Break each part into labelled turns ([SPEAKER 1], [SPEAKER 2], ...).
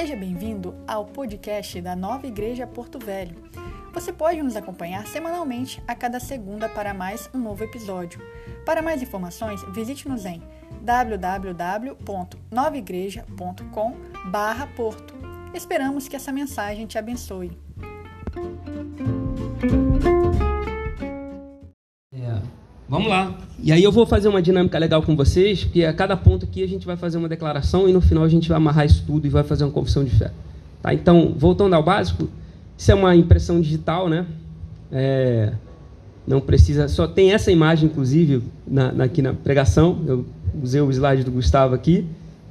[SPEAKER 1] Seja bem-vindo ao podcast da Nova Igreja Porto Velho. Você pode nos acompanhar semanalmente a cada segunda para mais um novo episódio. Para mais informações, visite-nos em www.novaigreja.com/porto. Esperamos que essa mensagem te abençoe.
[SPEAKER 2] Vamos lá. E aí eu vou fazer uma dinâmica legal com vocês, porque a cada ponto aqui a gente vai fazer uma declaração e no final a gente vai amarrar isso tudo e vai fazer uma confissão de fé. Tá? Então, voltando ao básico, isso é uma impressão digital, né? É, não precisa, só tem essa imagem, inclusive, na, na, aqui na pregação. Eu usei o slide do Gustavo aqui,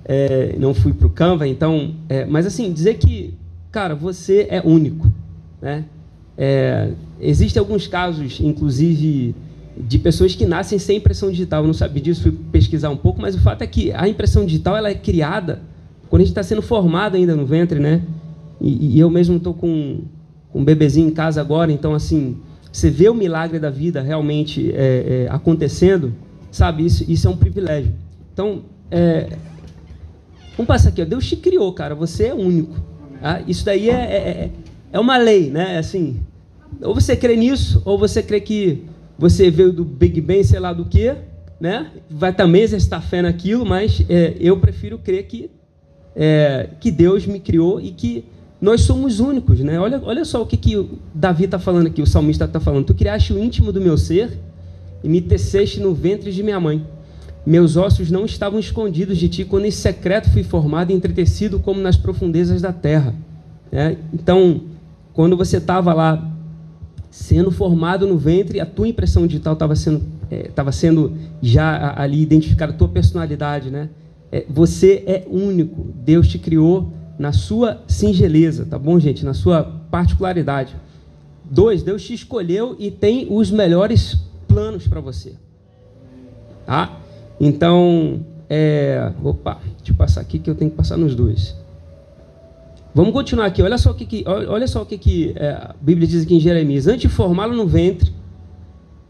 [SPEAKER 2] é, não fui para o Canva, então. É, mas assim, dizer que, cara, você é único, né? É, existem alguns casos, inclusive, de pessoas que nascem sem impressão digital. Eu não sabia disso, fui pesquisar um pouco, mas o fato é que a impressão digital ela é criada quando a gente está sendo formado ainda no ventre, né? E, e eu mesmo estou com, com um bebezinho em casa agora, então assim, você vê o milagre da vida realmente é, é, acontecendo, sabe? Isso, isso é um privilégio. Então, é, vamos passar aqui. Ó. Deus te criou, cara. Você é único. Tá? Isso daí é, é, é, é uma lei, né? Assim, ou você crê nisso, ou você crê que você veio do Big Bang, sei lá do que, né? Vai também exercitar fé naquilo, mas é, eu prefiro crer que, é, que Deus me criou e que nós somos únicos, né? Olha, olha só o que, que Davi está falando aqui, o salmista está falando. Tu criaste o íntimo do meu ser e me teceste no ventre de minha mãe. Meus ossos não estavam escondidos de ti quando em secreto fui formado e entretecido como nas profundezas da terra. É? Então, quando você estava lá sendo formado no ventre, a tua impressão digital estava sendo, estava é, sendo já ali identificada, a tua personalidade, né? É, você é único. Deus te criou na sua singeleza, tá bom, gente? Na sua particularidade. Dois, Deus te escolheu e tem os melhores planos para você. Tá? Então, é... opa, deixa eu passar aqui que eu tenho que passar nos dois. Vamos continuar aqui. Olha só o que, que olha só o que, que é, a Bíblia diz aqui em Jeremias. Antes de formá-lo no ventre,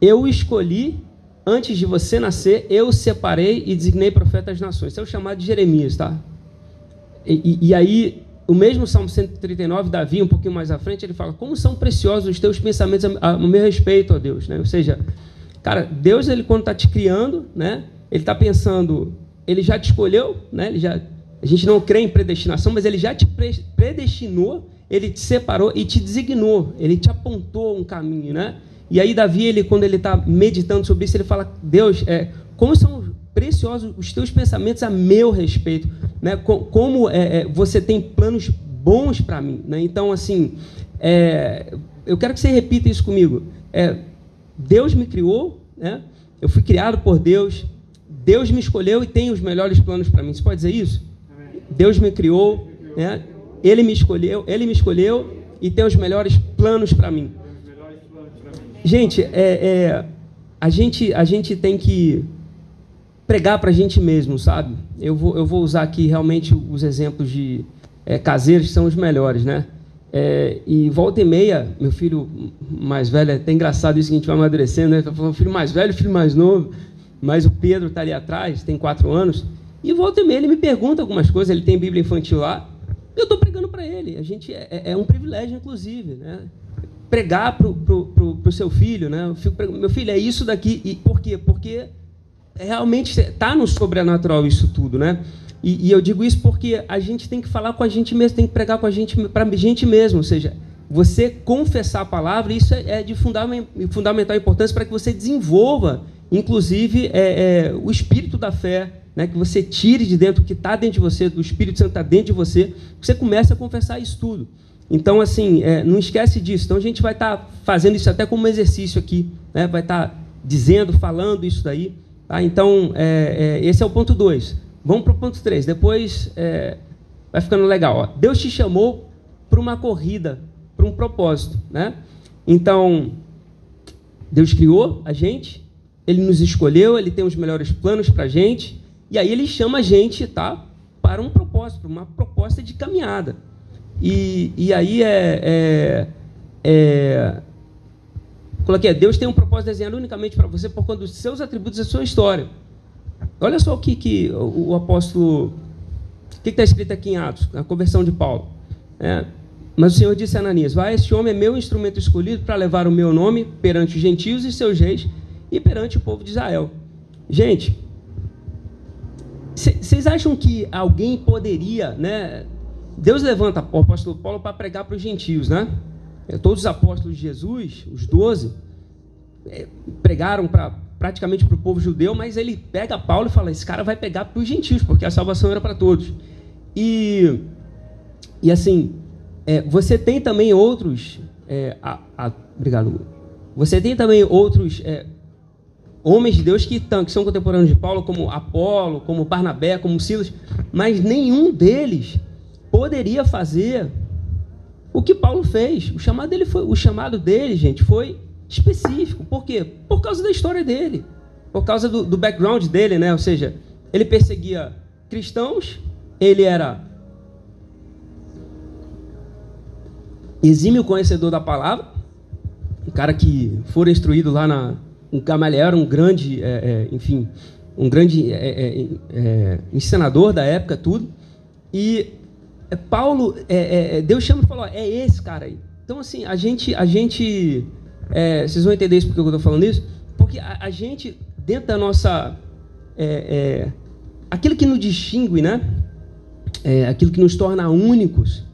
[SPEAKER 2] eu escolhi. Antes de você nascer, eu separei e designei profeta das nações. Isso é o chamado de Jeremias, tá? E, e, aí, o mesmo Salmo 139, Davi, um pouquinho mais à frente, ele fala: Como são preciosos os teus pensamentos a, a, a meu respeito, ó Deus. Né? Ou seja, cara, Deus, ele quando está te criando, né, ele está pensando, ele já te escolheu, né, ele já, a gente não crê em predestinação, mas ele já te predestinou, ele te separou e te designou, ele te apontou um caminho. Né? E aí, Davi, ele, quando ele está meditando sobre isso, ele fala: Deus, é, como são preciosos os teus pensamentos a meu respeito, né? Como é, é, você tem planos bons para mim, né? Então, assim, é, eu quero que você repita isso comigo. É, Deus me criou, né? Eu fui criado por Deus. Deus me escolheu e tem os melhores planos para mim. Você pode dizer isso? Deus me criou, né? Ele me escolheu, ele me escolheu e tem os melhores planos para mim. Gente, é, é, a gente, a gente tem que pregar para a gente mesmo, sabe? Eu vou, eu vou usar aqui realmente os exemplos de é, caseiros são os melhores, né? É, e volta e meia, meu filho mais velho, é até engraçado isso que a gente vai amadurecendo, né? Filho mais velho, filho mais novo, mas o Pedro está ali atrás, tem quatro anos, e volta e meia ele me pergunta algumas coisas, ele tem Bíblia infantil lá, eu estou pregando para ele. A gente é, é, é, um privilégio, inclusive, né? Pregar para o seu filho, né? Meu filho, é isso daqui. E por quê? Porque realmente está no sobrenatural isso tudo, né? E, e, eu digo isso porque a gente tem que falar com a gente mesmo, tem que pregar com a gente para a gente mesmo, ou seja, você confessar a palavra, isso é, é de fundamental importância para que você desenvolva, inclusive, é, é, o espírito da fé, né? que você tire de dentro o que está dentro de você, do Espírito Santo está dentro de você, você comece a confessar isso tudo. Então, assim, é, não esquece disso. Então, a gente vai estar tá fazendo isso até como exercício aqui, né? vai estar tá dizendo, falando isso daí. Tá? Então, é, é, esse é o ponto 2. Vamos para o ponto 3. Depois é, vai ficando legal. Ó. Deus te chamou para uma corrida, para um propósito. Né? Então, Deus criou a gente, Ele nos escolheu, Ele tem os melhores planos para a gente, e aí Ele chama a gente tá, para um propósito, uma proposta de caminhada. E, e aí é, é, é Coloquei, Deus tem um propósito desenhado unicamente para você por conta dos seus atributos e sua história. Olha só o que, que o apóstolo O que está escrito aqui em Atos? A conversão de Paulo. É, mas o Senhor disse a Ananias: Vai, este homem é meu instrumento escolhido para levar o meu nome perante os gentios e seus reis e perante o povo de Israel. Gente, vocês acham que alguém poderia, né? Deus levanta o apóstolo Paulo para pregar para os gentios, né? É, todos os apóstolos de Jesus, os doze, é, pregaram para praticamente para o povo judeu, mas ele pega Paulo e fala: esse cara vai pegar para os gentios, porque a salvação era para todos. E, e assim, é, você tem também outros. É, a, a, obrigado. Você tem também outros é, homens de Deus que, que são contemporâneos de Paulo, como Apolo, como Barnabé, como Silas, mas nenhum deles poderia fazer o que Paulo fez. O chamado dele foi, o chamado dele, gente, foi específico. Por quê? Por causa da história dele, por causa do, do background dele, né? Ou seja, ele perseguia cristãos, ele era exímio conhecedor da palavra, um cara que foi instruído lá na um Gamaliel era um grande, é, é, enfim, um grande é, é, é ensinador da época, tudo. E é, Paulo, Deus chama e falou: é esse cara aí. Então, assim, a gente, a gente, vocês vão entender isso porque eu estou falando isso, porque a, a, gente dentro da nossa, aquilo que nos distingue, né? aquilo que nos torna únicos,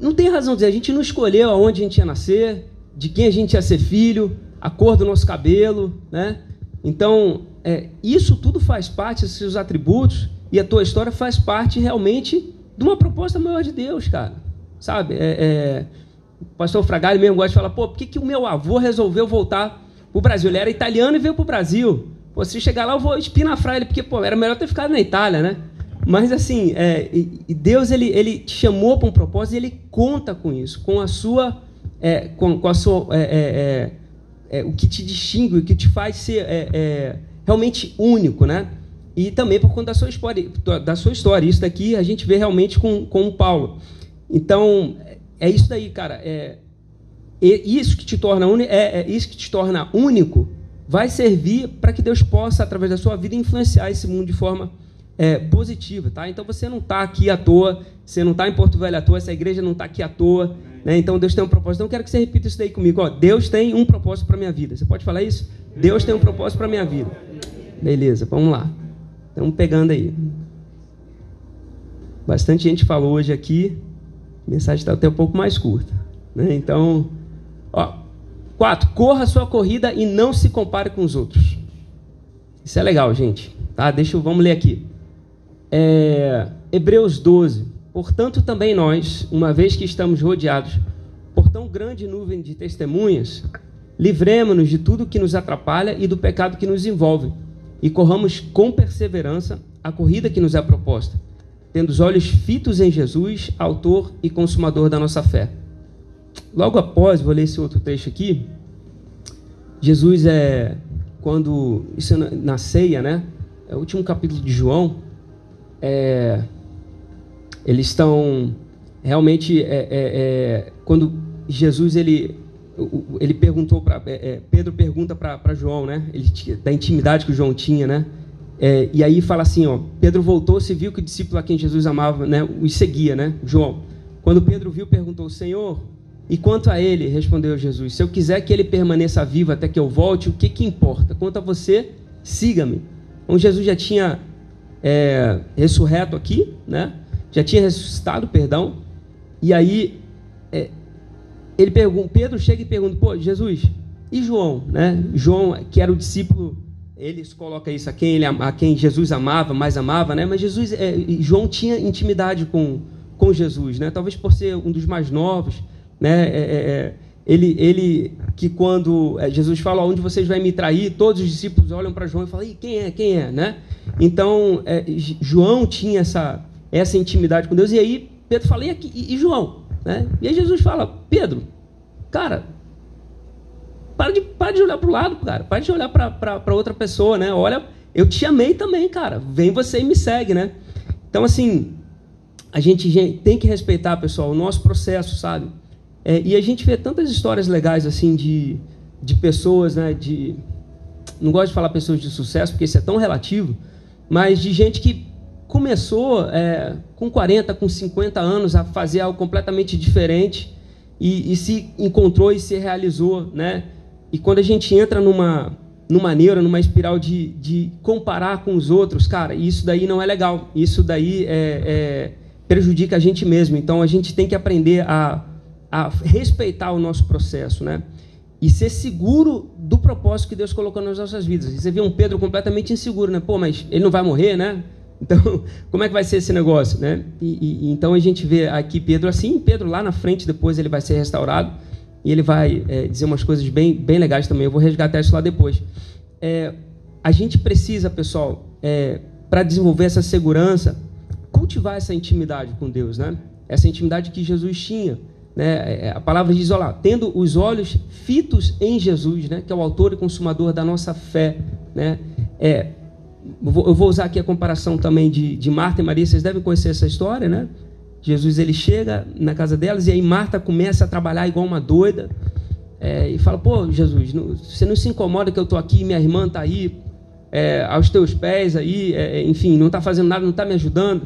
[SPEAKER 2] não tem razão de dizer. A gente não escolheu aonde a gente ia nascer, de quem a gente ia ser filho a cor do nosso cabelo, né? Então, é, isso tudo faz parte, esses atributos, e a tua história faz parte realmente de uma proposta maior de Deus, cara. Sabe? É, é, o pastor Fragale mesmo gosta de falar, pô, por que, que o meu avô resolveu voltar para o Brasil? Ele era italiano e veio para o Brasil. Pô, se chegar lá, eu vou espinafrar ele, porque, pô, era melhor ter ficado na Itália, né? Mas, assim, é, Deus, ele, ele te chamou para um propósito e ele conta com isso, com a sua... É, com, com a sua é, o que te distingue, o que te faz ser é, é, realmente único, né? E também por conta da sua história, da sua história. Isso daqui a gente vê realmente com, com o Paulo. Então, é isso daí, cara. É, isso que te torna único, é, é, isso que te torna único, vai servir para que Deus possa, através da sua vida, influenciar esse mundo de forma é, positiva, tá? Então você não está aqui à toa, você não está em Porto Velho à toa, essa igreja não está aqui à toa, né? Então Deus tem um propósito. Então eu quero que você repita isso daí comigo. Ó, Deus tem um propósito para minha vida. Você pode falar isso? Deus tem um propósito para minha vida. Beleza, vamos lá. Estamos pegando aí. Bastante gente falou hoje aqui. A mensagem está até um pouco mais curta. Né? Então, ó, quatro. Corra a sua corrida e não se compare com os outros. Isso é legal, gente. Tá? Deixa eu, vamos ler aqui. É, Hebreus 12. Portanto, também nós, uma vez que estamos rodeados por tão grande nuvem de testemunhas, livremos-nos de tudo que nos atrapalha e do pecado que nos envolve, e corramos com perseverança a corrida que nos é proposta, tendo os olhos fitos em Jesus, autor e consumador da nossa fé. Logo após, vou ler esse outro trecho aqui. Jesus é quando isso é na ceia, né? É o último capítulo de João. É, eles estão realmente é, é, é, quando Jesus ele ele perguntou para é, é, Pedro pergunta para João, né? Ele da intimidade que o João tinha, né? E aí fala assim, ó, Pedro voltou, se viu que o discípulo a quem Jesus amava, né, o seguia, né? João. Quando Pedro viu, perguntou: Senhor, e quanto a ele? Respondeu Jesus: Se eu quiser que ele permaneça vivo até que eu volte, o que que importa? Quanto a você, siga-me. Então Jesus já tinha é, ressurreto aqui, né? Já tinha ressuscitado, perdão. E aí é, ele pergunta, Pedro chega e pergunta, pô, Jesus, e João, né? João, que era o discípulo, eles colocam isso a quem ele a quem Jesus amava, mais amava, né? Mas Jesus, é, João tinha intimidade com com Jesus, né? Talvez por ser um dos mais novos, né? É, é, é ele, ele que quando é, Jesus fala onde vocês vão me trair, todos os discípulos olham para João e falam, quem é, quem é, né? Então João tinha essa essa intimidade com Deus. E aí Pedro fala, e, e, João? Né? E aí Jesus fala, Pedro, cara, para de, para de olhar para o lado, cara. Para de olhar para outra pessoa, né? Olha, eu te amei também, cara. Vem você e me segue, né? Então, assim, a gente tem que respeitar, pessoal, o nosso processo, sabe? É, e a gente vê tantas histórias legais, assim, de, de pessoas, né? De, não gosto de falar pessoas de sucesso, porque isso é tão relativo, mas de gente que começou é, com 40, com 50 anos a fazer algo completamente diferente e, e, se encontrou e se realizou, né? E quando a gente entra numa numa neura, numa espiral de, de comparar com os outros, cara, isso daí não é legal. Isso daí é, é, prejudica a gente mesmo. Então a gente tem que aprender a, a respeitar o nosso processo, né? E ser seguro do propósito que Deus colocou nas nossas vidas. Você vê um Pedro completamente inseguro, né? Pô, mas ele não vai morrer, né? Então, como é que vai ser esse negócio, né? E, e, então a gente vê aqui Pedro assim, Pedro lá na frente, depois ele vai ser restaurado e ele vai é, dizer umas coisas bem, bem legais também. Eu vou resgatar isso lá depois. É, a gente precisa, pessoal, é, para desenvolver essa segurança, cultivar essa intimidade com Deus, né? Essa intimidade que Jesus tinha. Né? É, a palavra diz, olha tendo os olhos fitos em Jesus, né? que é o autor e consumador da nossa fé. Né? É, eu vou usar aqui a comparação também de, de Marta e Maria, vocês devem conhecer essa história, né? Jesus ele chega na casa delas e aí Marta começa a trabalhar igual uma doida é, e fala: Pô, Jesus, não, você não se incomoda que eu estou aqui, minha irmã está aí é, aos teus pés, aí, é, enfim, não está fazendo nada, não está me ajudando.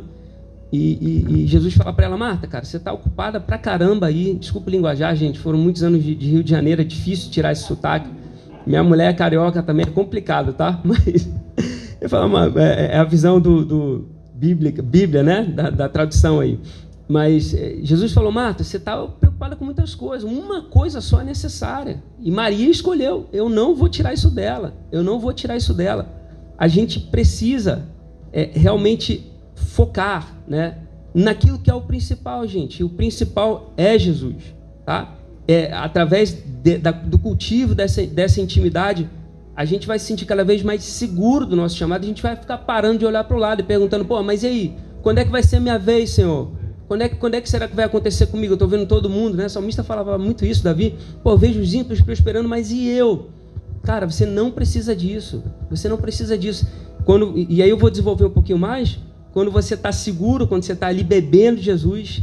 [SPEAKER 2] E, e, e Jesus fala para ela: Marta, cara, você está ocupada pra caramba aí. Desculpa linguajar, gente, foram muitos anos de, de Rio de Janeiro, é difícil tirar esse sotaque. Minha mulher é carioca também, é complicado, tá? Mas eu falo, é, é a visão do, do Bíblia, Bíblia, né? Da, da tradução aí. Mas eh, Jesus falou, Marta, você está preocupada com muitas coisas. Uma coisa só é necessária. E Maria escolheu. Eu não vou tirar isso dela. Eu não vou tirar isso dela. A gente precisa é, realmente focar, né, naquilo que é o principal, gente. E o principal é Jesus, tá? É através de, da, do cultivo dessa, dessa intimidade, a gente vai se sentir cada vez mais seguro do nosso chamado. A gente vai ficar parando de olhar para o lado e perguntando, pô, mas e aí? Quando é que vai ser minha vez, Senhor? Quando é, que, quando é que será que vai acontecer comigo? Eu estou vendo todo mundo, né? O salmista falava muito isso, Davi. Pô, vejo os ímpios prosperando, mas e eu? Cara, você não precisa disso. Você não precisa disso. Quando, e aí eu vou desenvolver um pouquinho mais. Quando você está seguro, quando você está ali bebendo Jesus,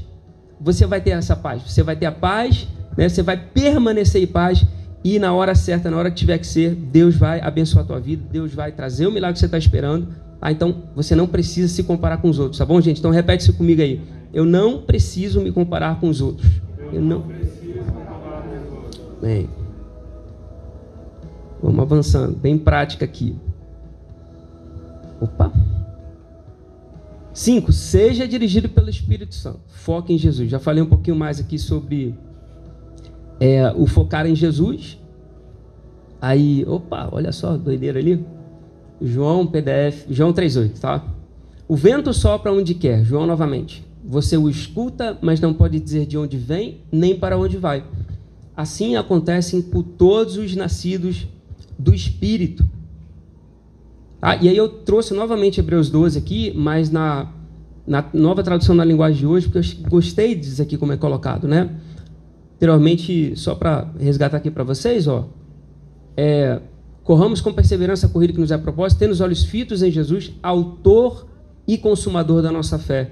[SPEAKER 2] você vai ter essa paz. Você vai ter a paz, né? você vai permanecer em paz. E na hora certa, na hora que tiver que ser, Deus vai abençoar a tua vida. Deus vai trazer o milagre que você está esperando. Ah, então você não precisa se comparar com os outros, tá bom, gente? Então repete isso comigo aí. Eu não preciso me comparar com os outros. Eu não. Bem. Vamos avançando, bem prática aqui. Opa. Cinco, seja dirigido pelo Espírito Santo. Foque em Jesus. Já falei um pouquinho mais aqui sobre é, o focar em Jesus. Aí, opa, olha só, doideira ali. João PDF, João 3,8, tá? O vento sopra onde quer, João novamente. Você o escuta, mas não pode dizer de onde vem, nem para onde vai. Assim acontecem com todos os nascidos do Espírito. Ah, e aí eu trouxe novamente Hebreus 12 aqui, mas na, na nova tradução na linguagem de hoje, porque eu gostei disso aqui como é colocado, né? Anteriormente, só para resgatar aqui para vocês, ó, é, corramos com perseverança a corrida que nos é proposta, tendo os olhos fitos em Jesus, autor e consumador da nossa fé.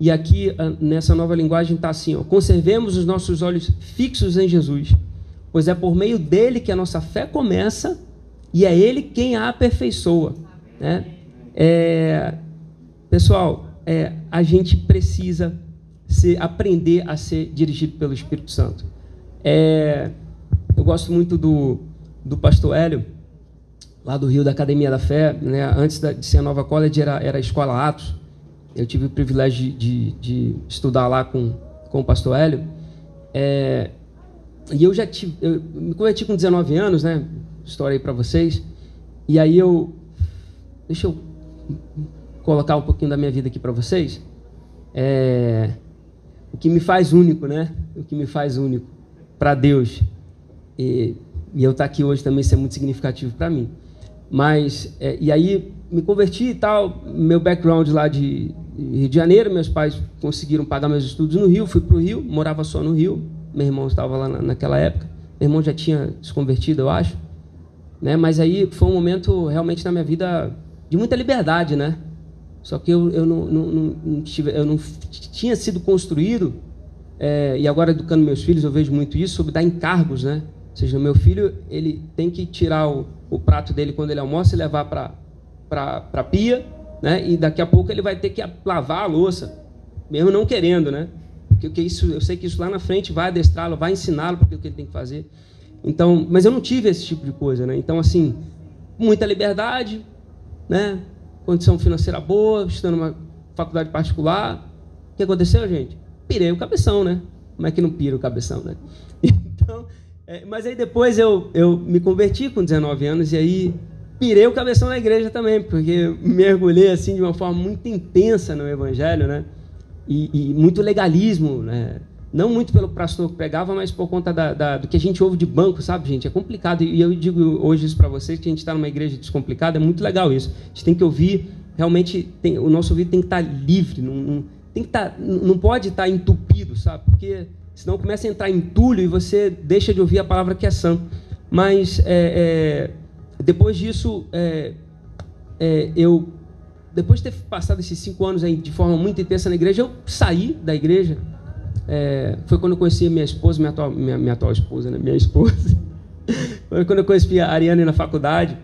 [SPEAKER 2] E aqui, nessa nova linguagem, está assim: ó, conservemos os nossos olhos fixos em Jesus, pois é por meio dele que a nossa fé começa e é ele quem a aperfeiçoa. Né? É, pessoal, é, a gente precisa se, aprender a ser dirigido pelo Espírito Santo. É, eu gosto muito do, do pastor Hélio, lá do Rio da Academia da Fé. Né? Antes de ser a Nova College, era, era a Escola Atos. Eu tive o privilégio de, de, de estudar lá com, com o pastor Hélio. É, e eu já tive, eu me converti com 19 anos, né? História aí para vocês. E aí eu, deixa eu colocar um pouquinho da minha vida aqui para vocês. É, o que me faz único, né? O que me faz único para Deus. E, e eu estar tá aqui hoje também isso é muito significativo para mim. Mas, é, e aí me converti e tal, meu background lá de Rio de Janeiro, meus pais conseguiram pagar meus estudos no Rio, fui para o Rio, morava só no Rio, meu irmão estava lá na, naquela época, meu irmão já tinha se convertido, eu acho, né? mas aí foi um momento realmente na minha vida de muita liberdade, né? Só que eu, eu, não, não, não tive, eu não tinha sido construído, é, e agora educando meus filhos eu vejo muito isso, sobre dar encargos, né? Ou seja, meu filho ele tem que tirar o, o prato dele quando ele almoça e levar para para pia né? E daqui a pouco ele vai ter que lavar a louça, mesmo não querendo, né? Porque isso, eu sei que isso lá na frente vai adestrá-lo, vai ensiná-lo para o que ele tem que fazer. Então, mas eu não tive esse tipo de coisa, né? Então, assim, muita liberdade, né? Condição financeira boa, estudando numa faculdade particular. O que aconteceu, gente? Pirei o cabeção, né? Como é que não pira o cabeção, né? Então, é, mas aí depois eu, eu me converti com 19 anos e aí pirei o cabeção na igreja também, porque mergulhei assim de uma forma muito intensa no evangelho, né? E, e muito legalismo, né? Não muito pelo pastor que pregava, mas por conta da, da, do que a gente ouve de banco, sabe, gente? É complicado. E eu digo hoje isso para vocês, que a gente está numa igreja descomplicada, é muito legal isso. A gente tem que ouvir, realmente, tem, o nosso ouvido tem que estar tá livre, não, não, tem que tá, não pode estar tá entupido, sabe? Porque senão começa a entrar entulho e você deixa de ouvir a palavra que é sã. Mas é, é, depois disso, é, é eu depois de ter passado esses cinco anos aí de forma muito intensa na igreja, eu saí da igreja é, foi quando eu conheci minha esposa, minha atual, minha, minha atual esposa, né? Minha esposa. foi quando eu conheci a Ariane na faculdade.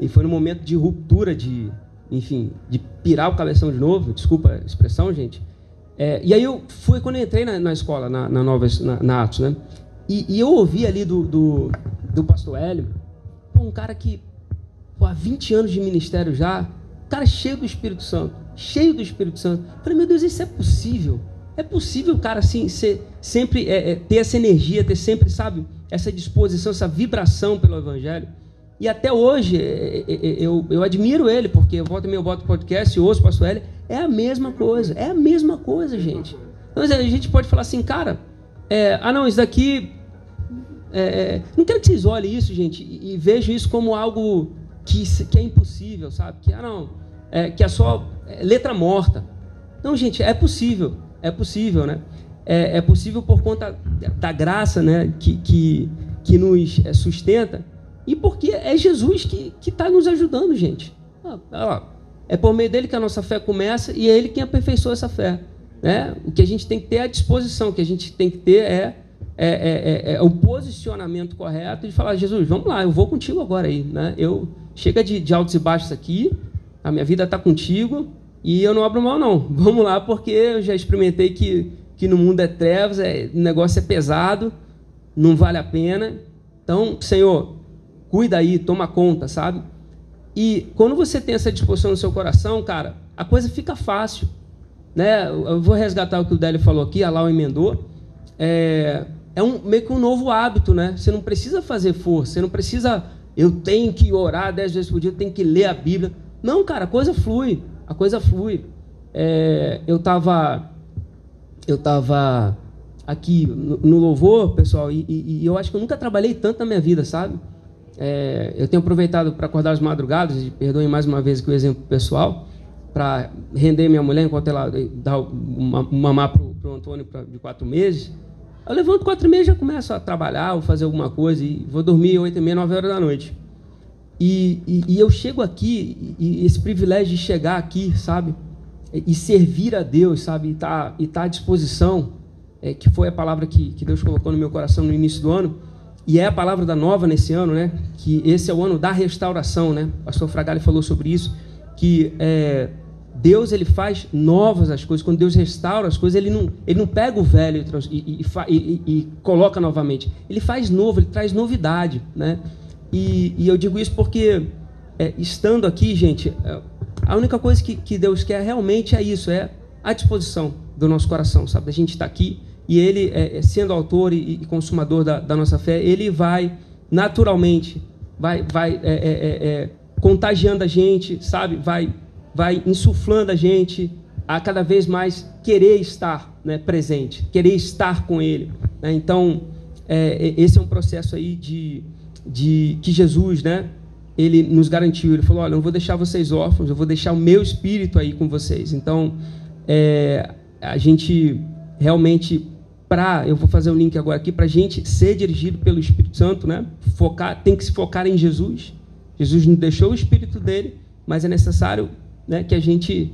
[SPEAKER 2] E foi no momento de ruptura, de, enfim, de pirar o cabeção de novo. Desculpa a expressão, gente. É, e aí eu fui quando eu entrei na, na escola, na, na, Nova, na, na Atos, né? E, e, eu ouvi ali do, do, do pastor Hélio, um cara que pô, há 20 anos de ministério já, cara cheio do Espírito Santo, cheio do Espírito Santo. Eu falei, meu Deus, isso é possível? É possível, cara, assim, ser, sempre é, é, ter essa energia, ter sempre, sabe, essa disposição, essa vibração pelo Evangelho. E até hoje é, é, é, eu, eu admiro ele, porque eu volto meu voto podcast e ouço o pastor L. É a mesma coisa, é a mesma coisa, gente. Então, a gente pode falar assim, cara, ah não, isso daqui. não quero que vocês olhem isso, gente, e, e vejam isso como algo que, que é impossível, sabe? Que, ah, não, que é só letra morta. Não, gente, é possível é possível, né? É, é possível por conta da graça, né? Que, que, que nos é, sustenta e porque é Jesus que está nos ajudando, gente. É por meio dele que a nossa fé começa e é ele quem aperfeiçoa essa fé. Né? O que a gente tem que ter é a disposição, o que a gente tem que ter é, é, é, é, é o posicionamento correto de falar, Jesus, vamos lá, eu vou contigo agora aí. Né? Eu, chega de, de altos e baixos aqui, a minha vida está contigo, e eu não abro mão, não. Vamos lá, porque eu já experimentei que, que no mundo é trevas, é, o negócio é pesado, não vale a pena. Então, Senhor, cuida aí, toma conta, sabe? E quando você tem essa disposição no seu coração, cara, a coisa fica fácil. Né? Eu vou resgatar o que o Délio falou aqui, a Lau emendou. É, é um, meio que um novo hábito, né? Você não precisa fazer força, você não precisa, eu tenho que orar dez vezes por dia, eu tenho que ler a Bíblia. Não, cara, a coisa flui a coisa flui. É, eu estava eu tava aqui no, louvor, pessoal, e, e, e, eu acho que eu nunca trabalhei tanto na minha vida, sabe? É, eu tenho aproveitado para acordar as madrugadas, e perdoem mais uma vez que o exemplo pessoal, para render minha mulher enquanto ela dá uma, mamar para o Antônio pra, de quatro meses. Eu levanto quatro meses já começo a trabalhar, ou fazer alguma coisa, e vou dormir oito e meia, nove horas da noite. E, e, e eu chego aqui, e, esse privilégio de chegar aqui, sabe? E servir a Deus, sabe? E estar tá, tá à disposição, é, que foi a palavra que, que Deus colocou no meu coração no início do ano. E é a palavra da nova nesse ano, né? Que esse é o ano da restauração, né? O pastor Fragale falou sobre isso, que é, Deus ele faz novas as coisas. Quando Deus restaura as coisas, ele não, ele não pega o velho e, e, e, e coloca novamente. Ele faz novo, ele traz novidade, né? E, e eu digo isso porque, é, estando aqui, gente, é, a única coisa que, que Deus quer realmente é isso, é a disposição do nosso coração, sabe? A gente está aqui e Ele, é, é, sendo autor e, e consumador da, da, nossa fé, Ele vai naturalmente, vai, vai é, é, contagiando a gente, sabe? Vai, vai insuflando a gente a cada vez mais querer estar né, presente, querer estar com Ele. Né? Então, esse é um processo aí de de que Jesus, né, ele nos garantiu. Ele falou: Olha, eu não vou deixar vocês órfãos, eu vou deixar o meu espírito aí com vocês. Então, é, a gente realmente, para, eu vou fazer um link agora aqui, para a gente ser dirigido pelo Espírito Santo, né, focar, tem que se focar em Jesus. Jesus nos deixou o espírito dele, mas é necessário né, que a gente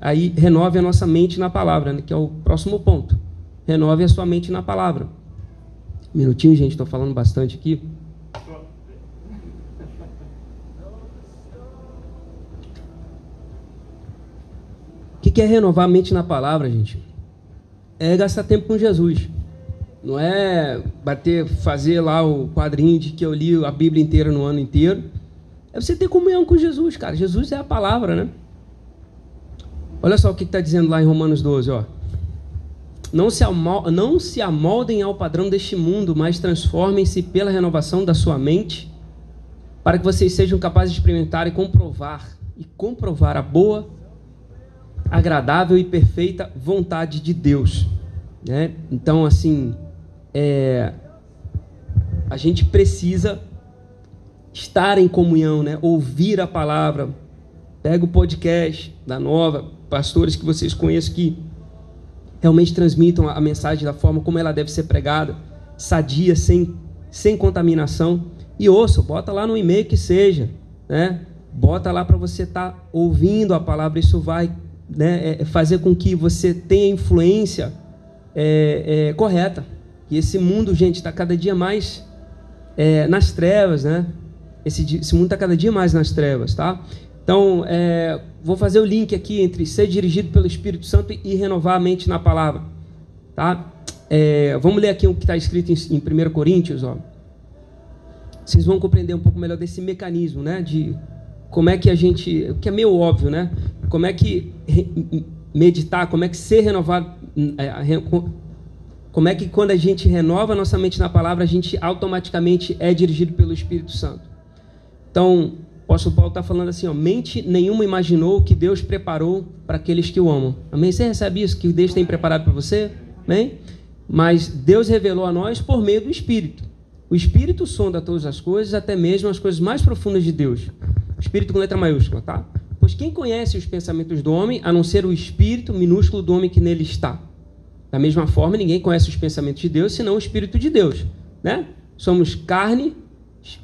[SPEAKER 2] aí renove a nossa mente na palavra, né, que é o próximo ponto. Renove a sua mente na palavra. Minutinho, gente, estou falando bastante aqui. Que é renovar a mente na palavra, gente? É gastar tempo com Jesus. Não é bater, fazer lá o quadrinho de que eu li a Bíblia inteira no ano inteiro. É você ter comunhão com Jesus, cara. Jesus é a palavra, né? Olha só o que está dizendo lá em Romanos 12, ó. Não se, não se amoldem ao padrão deste mundo, mas transformem-se pela renovação da sua mente, para que vocês sejam capazes de experimentar e comprovar e comprovar a boa, agradável e perfeita vontade de Deus. Né? Então, assim, é, a gente precisa estar em comunhão, né? ouvir a palavra. Pega o podcast da Nova, pastores que vocês conhecem que realmente transmitam a mensagem da forma como ela deve ser pregada, sadia, sem, sem contaminação. E ouça, bota lá no e-mail que seja, né? Bota lá para você estar tá ouvindo a palavra. Isso vai né, é, fazer com que você tenha influência é, é, correta. E esse mundo, gente, está cada dia mais é, nas trevas, né? Esse, esse mundo está cada dia mais nas trevas, tá? Então, é, vou fazer o link aqui entre ser dirigido pelo Espírito Santo e renovar a mente na palavra, tá? É, vamos ler aqui o que está escrito em, em 1 Coríntios, ó. Vocês vão compreender um pouco melhor desse mecanismo, né? De como é que a gente, que é meio óbvio, né? Como é que meditar, como é que ser renovado, é, como é que quando a gente renova a nossa mente na palavra, a gente automaticamente é dirigido pelo Espírito Santo. Então, o apóstolo Paulo está falando assim, ó, mente nenhuma imaginou o que Deus preparou para aqueles que o amam. Amém? Você recebe isso que Deus tem preparado para você? Amém? Mas Deus revelou a nós por meio do Espírito. O Espírito sonda todas as coisas, até mesmo as coisas mais profundas de Deus. Espírito com letra maiúscula, tá? Pois quem conhece os pensamentos do homem, a não ser o espírito minúsculo do homem que nele está? Da mesma forma, ninguém conhece os pensamentos de Deus, senão o Espírito de Deus, né? Somos carne,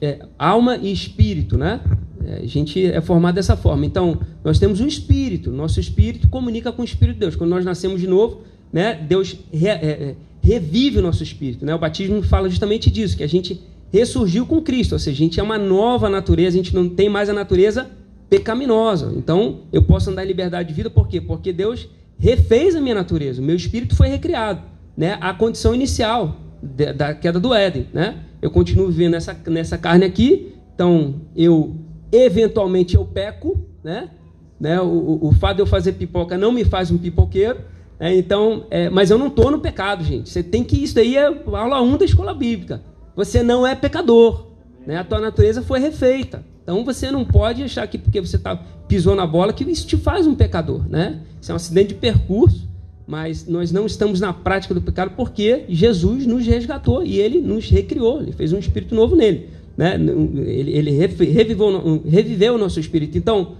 [SPEAKER 2] é, alma e espírito, né? É, a gente é formado dessa forma. Então, nós temos um espírito. Nosso espírito comunica com o Espírito de Deus. Quando nós nascemos de novo, né, Deus re, é, é, revive o nosso espírito. Né? O batismo fala justamente disso, que a gente ressurgiu com Cristo. Ou seja, a gente é uma nova natureza, a gente não tem mais a natureza pecaminosa. Então, eu posso andar em liberdade de vida, por quê? Porque Deus refez a minha natureza. O meu espírito foi recriado. Né? A condição inicial da queda do Éden. Né? Eu continuo vivendo nessa, nessa carne aqui, então eu eventualmente eu peco, né? né? O, o, fato de eu fazer pipoca não me faz um pipoqueiro, né? então, é, mas eu não estou no pecado, gente. Você tem que isso daí é aula 1 da escola bíblica. Você não é pecador, né? A tua natureza foi refeita. Então você não pode achar que porque você tá, pisou na bola que isso te faz um pecador, né? Isso é um acidente de percurso, mas nós não estamos na prática do pecado porque Jesus nos resgatou e Ele nos recriou, Ele fez um espírito novo nele né? ele, ele reviveu, reviveu o nosso espírito. Então,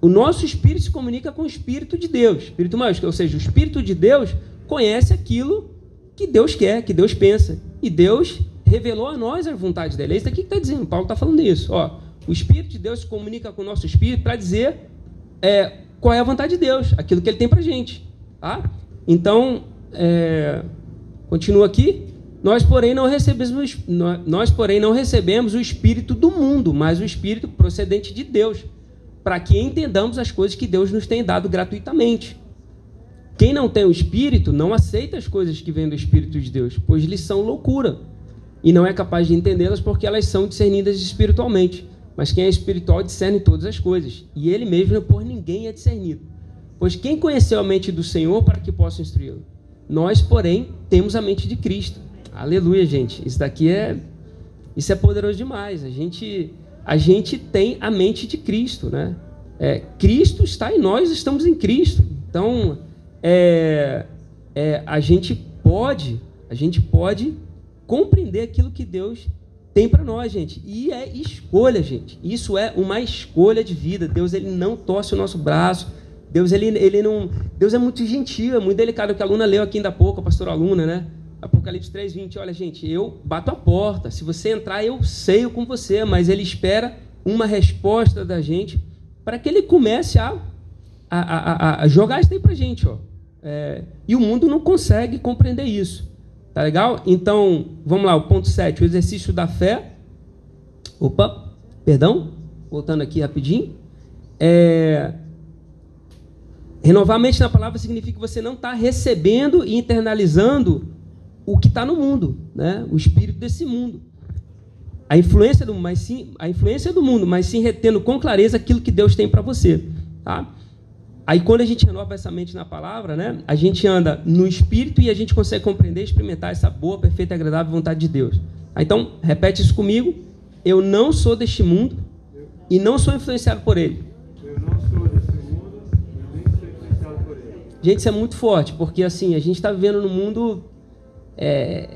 [SPEAKER 2] o nosso espírito se comunica com o espírito de Deus, espírito mágico, ou seja, o espírito de Deus conhece aquilo que Deus quer, que Deus pensa. E Deus revelou a nós a vontade dele. É isso aqui que está dizendo, Paulo está falando isso. Ó, o Espírito de Deus se comunica com o nosso espírito para dizer é, qual é a vontade de Deus, aquilo que ele tem para gente. Tá? Então, é, continua aqui. Nós, porém, não recebemos, nós, porém, não recebemos o espírito do mundo, mas o espírito procedente de Deus, para que entendamos as coisas que Deus nos tem dado gratuitamente. Quem não tem o espírito não aceita as coisas que vêm do espírito de Deus, pois lhes são loucura, e não é capaz de entendê-las porque elas são discernidas espiritualmente. Mas quem é espiritual discerne todas as coisas, e ele mesmo por ninguém é discernido. Pois quem conheceu a mente do Senhor para que possa instruí-lo? Nós, porém, temos a mente de Cristo. Aleluia, gente. Isso daqui é isso é poderoso demais. A gente a gente tem a mente de Cristo, né? É, Cristo está em nós, estamos em Cristo. Então, é, é, a gente pode, a gente pode compreender aquilo que Deus tem para nós, gente. E é escolha, gente. Isso é uma escolha de vida. Deus ele não torce o nosso braço. Deus ele, ele não, Deus é muito gentil, é muito delicado. O que a aluna leu aqui ainda há pouco, a pastora aluna, né? Apocalipse 3:20, olha gente, eu bato a porta. Se você entrar, eu ceio com você, mas ele espera uma resposta da gente para que ele comece a, a, a, a jogar isso aí para gente, ó. É, e o mundo não consegue compreender isso. Tá legal? Então, vamos lá, o ponto 7, o exercício da fé. Opa, perdão, voltando aqui rapidinho. É, Renovar a mente na palavra significa que você não está recebendo e internalizando o que está no mundo, né? o espírito desse mundo. A influência do, mas sim, a influência do mundo, mas sim retendo com clareza aquilo que Deus tem para você. Tá? Aí quando a gente renova essa mente na palavra, né, a gente anda no espírito e a gente consegue compreender e experimentar essa boa, perfeita e agradável vontade de Deus. Então, repete isso comigo. Eu não sou deste mundo e não sou influenciado por ele. Gente, isso é muito forte, porque assim, a gente está vivendo num mundo é,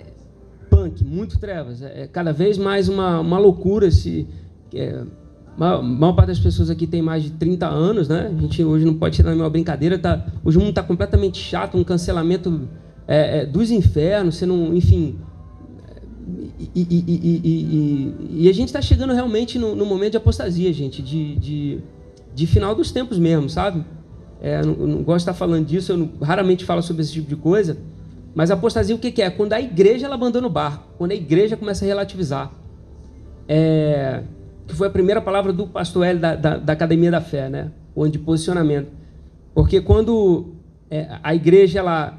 [SPEAKER 2] punk, muito trevas. É, é cada vez mais uma, uma loucura. Se, é, a maior parte das pessoas aqui tem mais de 30 anos, né? A gente hoje não pode tirar nenhuma brincadeira. Tá, hoje o mundo está completamente chato, um cancelamento é, é, dos infernos, você não, enfim. E, e, e, e a gente está chegando realmente no, no, momento de apostasia, gente, de, de, de final dos tempos mesmo, sabe? É, não, não, gosto de estar falando disso, eu não, raramente falo sobre esse tipo de coisa, mas apostasia o que, que é? Quando a igreja ela abandona o barco, quando a igreja começa a relativizar. É, que foi a primeira palavra do pastor L da, da, da Academia da Fé, né? Onde posicionamento. Porque quando é, a igreja ela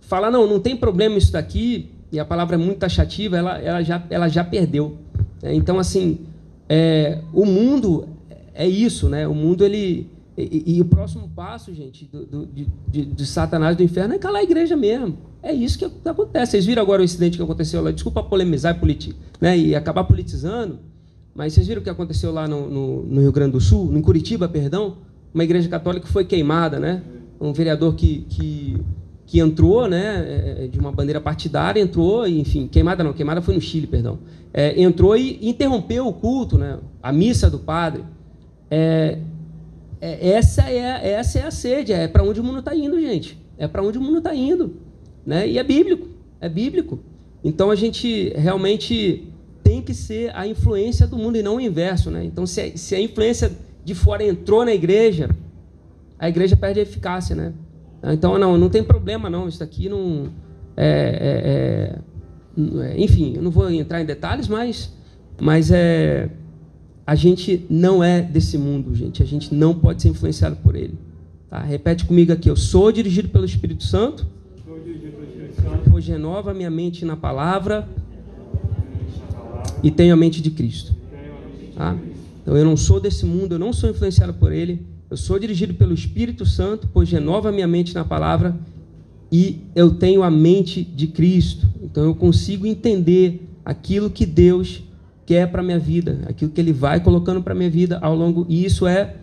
[SPEAKER 2] fala, não, não tem problema isso daqui, e a palavra é muito taxativa, ela, ela, já, ela já perdeu. É, então, assim, é, o mundo é isso, né? O mundo ele e, e, o próximo passo, gente, do, do, de, de, Satanás do inferno é calar a igreja mesmo. É isso que acontece. Vocês viram agora o incidente que aconteceu lá? Desculpa polemizar e, politi né, e acabar politizando, mas vocês viram o que aconteceu lá no, no, no, Rio Grande do Sul, em Curitiba, perdão? Uma igreja católica foi queimada, né? Um vereador que, que, que entrou, né, é, é, de uma bandeira partidária, entrou, enfim, queimada não, queimada foi no Chile, perdão. É, entrou e interrompeu o culto, né? A missa do padre. É, é, essa, é, essa é a sede, é para onde o mundo está indo, gente. É para onde o mundo está indo. Né? E é bíblico, é bíblico. Então a gente realmente tem que ser a influência do mundo e não o inverso. Né? Então, se a, se a influência de fora entrou na igreja, a igreja perde a eficácia. Né? Então, não, não tem problema, não. Isso aqui não. É, é, é, enfim, eu não vou entrar em detalhes, mas, mas é a gente não é desse mundo, gente. A gente não pode ser influenciado por ele. Tá? Repete comigo aqui. Eu sou dirigido pelo Espírito Santo. Pois renova minha mente na palavra. E tenho a mente de Cristo. Tá? Então eu não sou desse mundo, eu não sou influenciado por ele. Eu sou dirigido pelo Espírito Santo, pois renova minha mente na palavra e eu tenho a mente de Cristo. Então eu consigo entender aquilo que Deus quer para minha vida, aquilo que Ele vai colocando para minha vida ao longo. E isso é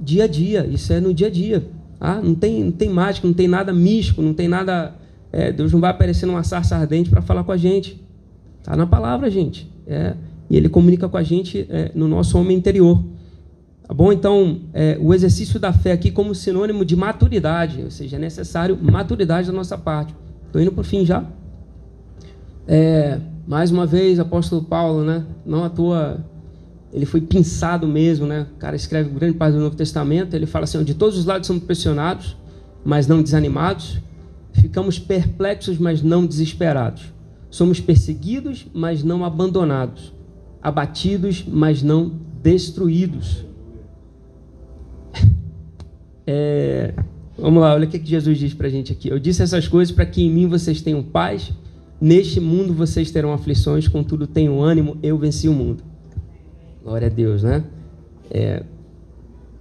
[SPEAKER 2] dia a dia, isso é no dia a dia. Ah, não tem, não tem mágica, não tem nada místico, não tem nada. É, Deus não vai aparecer numa sarça ardente para falar com a gente. Está na palavra, gente. É, e Ele comunica com a gente é, no nosso homem interior. Tá bom? Então, é, o exercício da fé aqui como sinônimo de maturidade, ou seja, é necessário maturidade da nossa parte. Estou indo para o fim já. É, mais uma vez, apóstolo Paulo, né? Não à toa ele foi pinçado mesmo, né? O cara escreve grande parte do Novo Testamento, ele fala assim: de todos os lados somos pressionados, mas não desanimados. Ficamos perplexos, mas não desesperados. Somos perseguidos, mas não abandonados. Abatidos, mas não destruídos. É, vamos lá, olha o que Jesus diz para a gente aqui. Eu disse essas coisas para que em mim vocês tenham paz Neste mundo vocês terão aflições, contudo tenham ânimo, eu venci o mundo. Glória a Deus, né? É,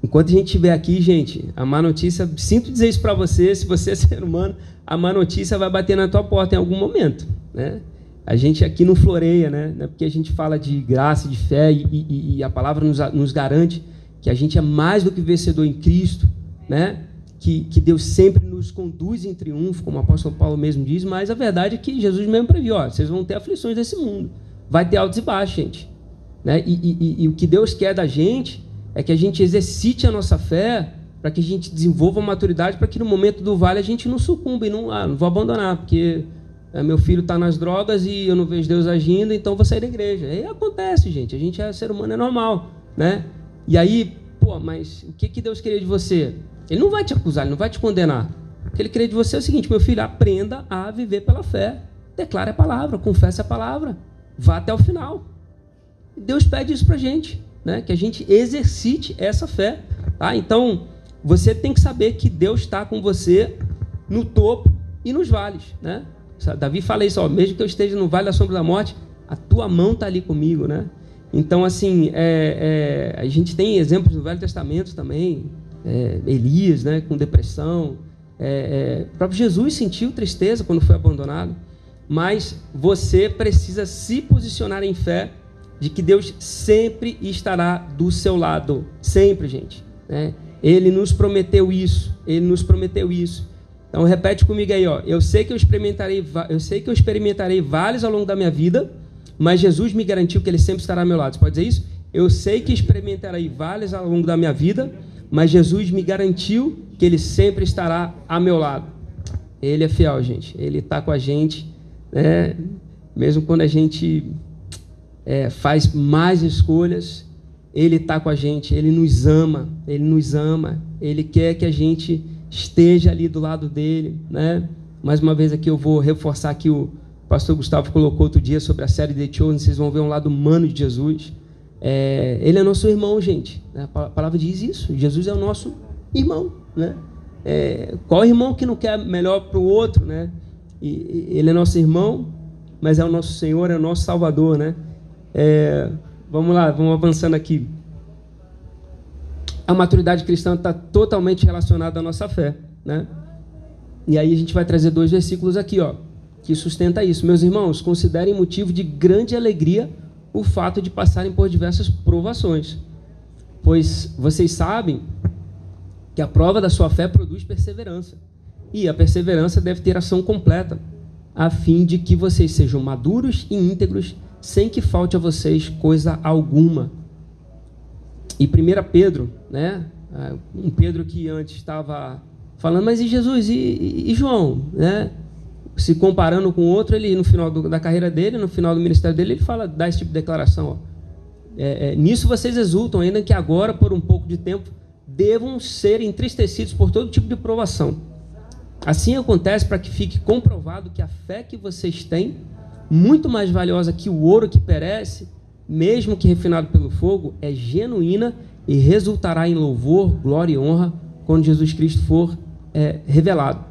[SPEAKER 2] enquanto a gente estiver aqui, gente, a má notícia, sinto dizer isso para você, se você é ser humano, a má notícia vai bater na tua porta em algum momento, né? A gente aqui não floreia, né? É porque a gente fala de graça, de fé e, e, e a palavra nos, nos garante que a gente é mais do que vencedor em Cristo, né? Que, que Deus sempre nos conduz em triunfo, como o apóstolo Paulo mesmo diz, mas a verdade é que Jesus mesmo previu, ó, vocês vão ter aflições desse mundo, vai ter altos e baixos, gente. Né? E, e, e, o que Deus quer da gente é que a gente exercite a nossa fé para que a gente desenvolva a maturidade, para que no momento do vale a gente não sucumba e não, ah, não vou abandonar, porque é, meu filho está nas drogas e eu não vejo Deus agindo, então vou sair da igreja. Aí acontece, gente, a gente é ser humano, é normal, né? E aí, pô, mas o que, que Deus queria de você? Ele não vai te acusar, ele não vai te condenar. O que ele queria de você é o seguinte: meu filho, aprenda a viver pela fé. Declare a palavra, confesse a palavra. Vá até o final. Deus pede isso para a gente, né? que a gente exercite essa fé. Tá? Então, você tem que saber que Deus está com você no topo e nos vales, né? Davi fala isso, ó, mesmo que eu esteja no vale da sombra da morte, a tua mão está ali comigo, né? Então, assim, é, é, a gente tem exemplos no Velho Testamento também, é, Elias, né, com depressão, é, é, o próprio Jesus sentiu tristeza quando foi abandonado, mas você precisa se posicionar em fé de que Deus sempre estará do seu lado, sempre, gente. Né? Ele nos prometeu isso, ele nos prometeu isso. Então repete comigo aí, ó. Eu sei que eu experimentarei, eu sei que eu experimentarei vales ao longo da minha vida, mas Jesus me garantiu que ele sempre estará ao meu lado. Você pode dizer isso? Eu sei que experimentarei vales ao longo da minha vida, mas Jesus me garantiu que ele sempre estará ao meu lado. Ele é fiel, gente. Ele está com a gente, né? Mesmo quando a gente é, faz mais escolhas, ele está com a gente. Ele nos ama. Ele nos ama. Ele quer que a gente esteja ali do lado dele, né? Mais uma vez aqui eu vou reforçar que o pastor Gustavo colocou outro dia sobre a série The Chosen. Vocês vão ver um lado humano de Jesus. É, ele é nosso irmão, gente. Né? A palavra diz isso. Jesus é o nosso irmão, né? É, qual irmão que não quer melhor para o outro, né? E, ele é nosso irmão, mas é o nosso Senhor, é o nosso Salvador, né? É, vamos lá, vamos avançando aqui. A maturidade cristã está totalmente relacionada à nossa fé, né? E aí a gente vai trazer dois versículos aqui, ó, que sustenta isso. Meus irmãos, considerem motivo de grande alegria o fato de passarem por diversas provações, pois vocês sabem que a prova da sua fé produz perseverança, e a perseverança deve ter ação completa, a fim de que vocês sejam maduros e íntegros, sem que falte a vocês coisa alguma. E 1 Pedro, né? Um Pedro que antes estava falando, mas e Jesus e, e João, né? Se comparando com outro, ele no final do, da carreira dele, no final do ministério dele, ele fala, dá esse tipo de declaração. É, é, nisso vocês exultam, ainda que agora, por um pouco de tempo, devam ser entristecidos por todo tipo de provação. Assim acontece para que fique comprovado que a fé que vocês têm, muito mais valiosa que o ouro que perece, mesmo que refinado pelo fogo, é genuína e resultará em louvor, glória e honra quando Jesus Cristo for é, revelado.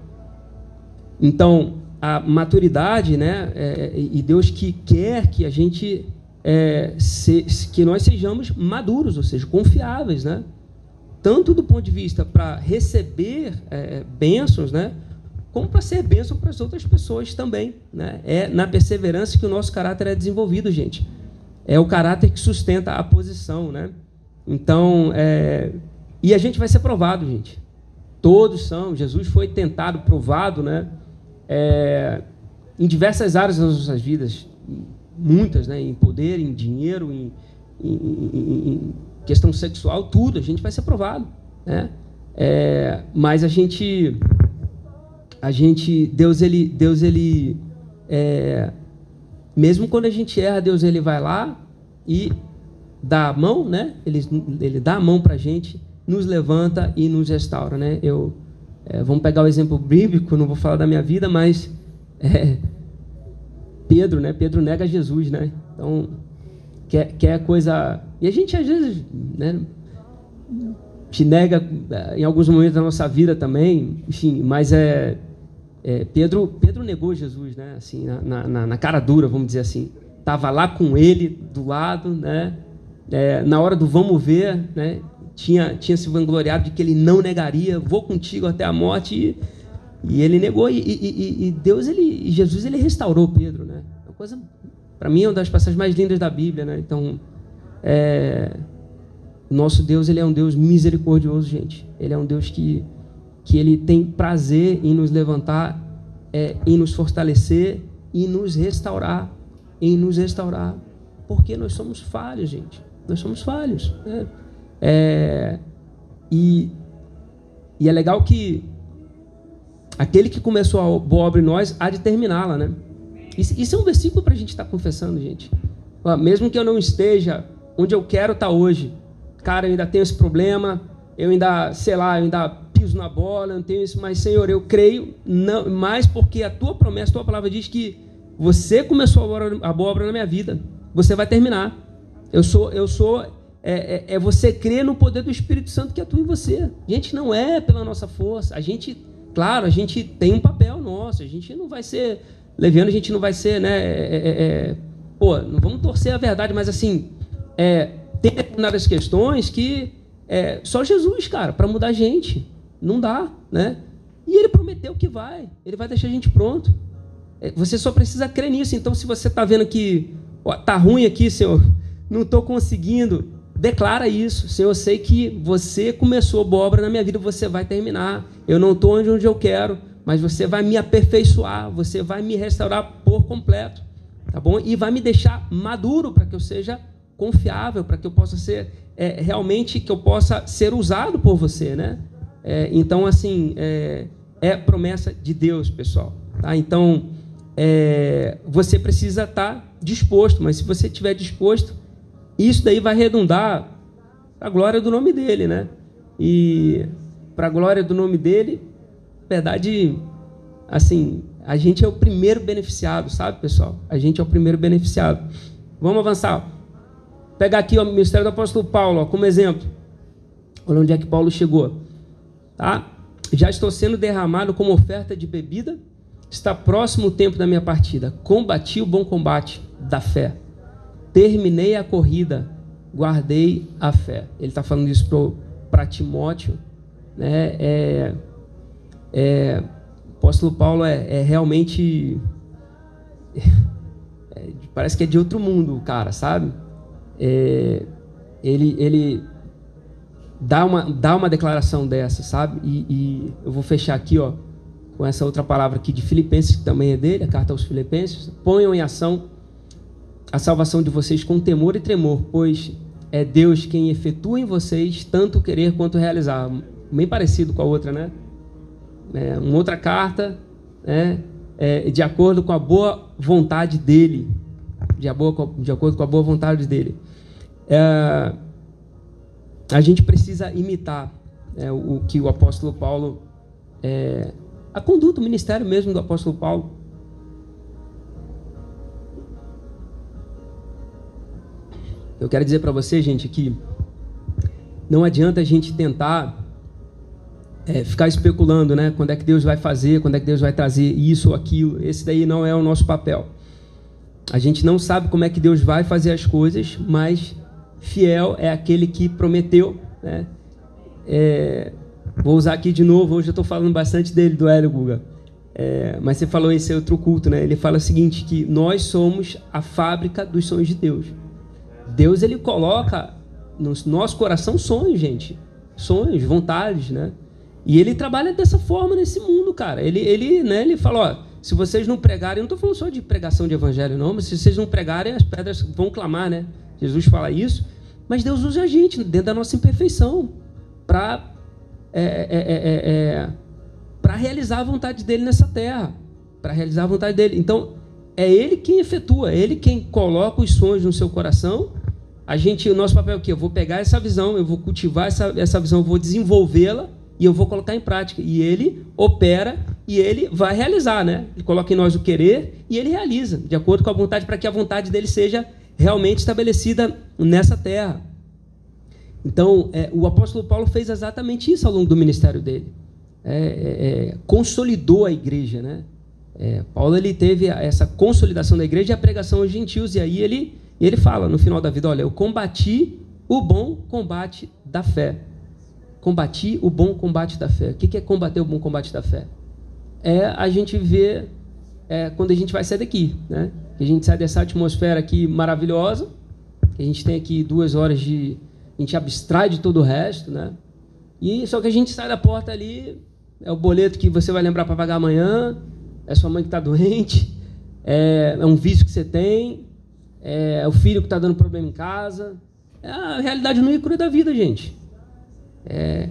[SPEAKER 2] Então, a maturidade, né? É, e Deus que quer que a gente é, se, que nós sejamos maduros, ou seja, confiáveis, né? Tanto do ponto de vista para receber é, bênçãos, né? Como para ser bênção para as outras pessoas também, né? É na perseverança que o nosso caráter é desenvolvido, gente. É o caráter que sustenta a posição, né? Então, é... e a gente vai ser provado, gente. Todos são. Jesus foi tentado, provado, né? É, em diversas áreas das nossas vidas, muitas, né? em poder, em dinheiro, em, em, em, questão sexual, tudo, a gente vai ser aprovado. Né? É, mas a gente, a gente, Deus ele, Deus ele, é, mesmo quando a gente erra, Deus ele vai lá e dá a mão, né? Ele, ele dá a mão para a gente, nos levanta e nos restaura, né? Eu é, vamos pegar o exemplo bíblico, não vou falar da minha vida, mas é, Pedro, né? Pedro nega Jesus, né? Então, quer, quer coisa. E a gente às vezes, né? Te nega é, em alguns momentos da nossa vida também, enfim, mas é, é Pedro, Pedro negou Jesus, né? Assim, na, na, na cara dura, vamos dizer assim. Tava lá com ele, do lado, né? É, na hora do vamos ver, né? Tinha, tinha se vangloriado de que ele não negaria, vou contigo até a morte. E, e ele negou. E, e, e, Deus, ele, Jesus, ele restaurou Pedro. Né? É uma coisa, para mim, é uma das passagens mais lindas da Bíblia. Né? Então, é, nosso Deus, ele é um Deus misericordioso, gente. Ele é um Deus que, que ele tem prazer em nos levantar, é, em nos fortalecer, e nos restaurar, em nos restaurar, porque nós somos falhos, gente. Nós somos falhos. Né? É, e, e é legal que aquele que começou a boa obra em nós há de terminá-la, né? Isso, isso, é um versículo para a gente estar tá confessando, gente. Mesmo que eu não esteja onde eu quero estar tá hoje, cara, eu ainda tenho esse problema, eu ainda, sei lá, eu ainda piso na bola, eu não tenho isso, mas Senhor, eu creio não, mais porque a tua promessa, a tua palavra diz que você começou a boa obra na minha vida, você vai terminar. Eu sou, eu sou é, é, é, você crer no poder do Espírito Santo que atua em você. Gente, não é pela nossa força. A gente, claro, a gente tem um papel nosso. A gente não vai ser leviano, a gente não vai ser, né? É, é, é pô, não vamos torcer a verdade, mas assim, é, tem determinadas questões que é só Jesus, cara, para mudar a gente. Não dá, né? E ele prometeu que vai. Ele vai deixar a gente pronto. Você só precisa crer nisso. Então, se você está vendo que ó, tá ruim aqui, Senhor, não estou conseguindo, Declara isso. Senhor, eu sei que você começou boa obra na minha vida, você vai terminar. Eu não estou onde, onde eu quero, mas você vai me aperfeiçoar, você vai me restaurar por completo. Tá bom? E vai me deixar maduro para que eu seja confiável, para que eu possa ser é, realmente, que eu possa ser usado por você, né? É, então, assim, é, é, promessa de Deus, pessoal. Tá? Então, é, você precisa estar tá disposto, mas se você estiver disposto, isso daí vai redundar a glória do nome dele, né? E para a glória do nome dele, verdade, assim, a gente é o primeiro beneficiado, sabe, pessoal? A gente é o primeiro beneficiado. Vamos avançar. Pegar aqui o ministério do apóstolo Paulo ó, como exemplo. Olha onde é que Paulo chegou. Tá? Já estou sendo derramado como oferta de bebida. Está próximo o tempo da minha partida. Combati o bom combate da fé terminei a corrida, guardei a fé. Ele está falando isso para Timóteo. Né? É, é, o apóstolo Paulo é, é realmente. É, parece que é de outro mundo, cara, sabe? É, ele, ele dá, uma, dá uma declaração dessa, sabe? E, e, eu vou fechar aqui, ó, com essa outra palavra aqui de Filipenses, que também é dele, a carta aos Filipenses. Ponham em ação a salvação de vocês com temor e tremor, pois é Deus quem efetua em vocês tanto querer quanto realizar. Bem parecido com a outra, né? É, uma outra carta, né? É, de acordo com a boa vontade dele. De, boa, de acordo com a boa vontade dele. É, a gente precisa imitar é, o, o, que o apóstolo Paulo. É, a conduta, o ministério mesmo do apóstolo Paulo Eu quero dizer para você, gente, que não adianta a gente tentar é, ficar especulando, né? Quando é que Deus vai fazer, quando é que Deus vai trazer isso ou aquilo. Esse daí não é o nosso papel. A gente não sabe como é que Deus vai fazer as coisas, mas fiel é aquele que prometeu, né? É, vou usar aqui de novo, hoje eu estou falando bastante dele, do Hélio Guga. É, mas você falou esse outro culto, né? Ele fala o seguinte, que nós somos a fábrica dos sonhos de Deus. Deus ele coloca no nosso coração sonhos, gente. Sonhos, vontades, né? E ele trabalha dessa forma nesse mundo, cara. Ele, ele, né, ele fala, ó, se vocês não pregarem, não estou falando só de pregação de evangelho, não, mas se vocês não pregarem, as pedras vão clamar, né? Jesus fala isso. Mas Deus usa a gente dentro da nossa imperfeição para é, é, é, é para realizar a vontade dele nessa terra, para realizar a vontade dele. Então, é ele quem efetua, é ele quem coloca os sonhos no seu coração. A gente, o nosso papel é o quê? Eu vou pegar essa visão, eu vou cultivar essa, essa visão, eu vou desenvolvê-la e eu vou colocar em prática. E ele opera e ele vai realizar, né? Ele coloca em nós o querer e ele realiza, de acordo com a vontade, para que a vontade dele seja realmente estabelecida nessa terra. Então, é, o apóstolo Paulo fez exatamente isso ao longo do ministério dele. É, é, é consolidou a igreja, né? É, Paulo ele teve essa consolidação da igreja e a pregação aos gentios, e aí ele, ele fala no final da vida: Olha, eu combati o bom combate da fé. Combati o bom combate da fé. O que é combater o bom combate da fé? É a gente ver é, quando a gente vai sair daqui, né? A gente sai dessa atmosfera aqui maravilhosa, que a gente tem aqui duas horas de. A gente abstrai de todo o resto, né? E só que a gente sai da porta ali, é o boleto que você vai lembrar para pagar amanhã, é sua mãe que está doente, é, é, um vício que você tem, é, o filho que está dando problema em casa. É a realidade nua e crua da vida, gente. É,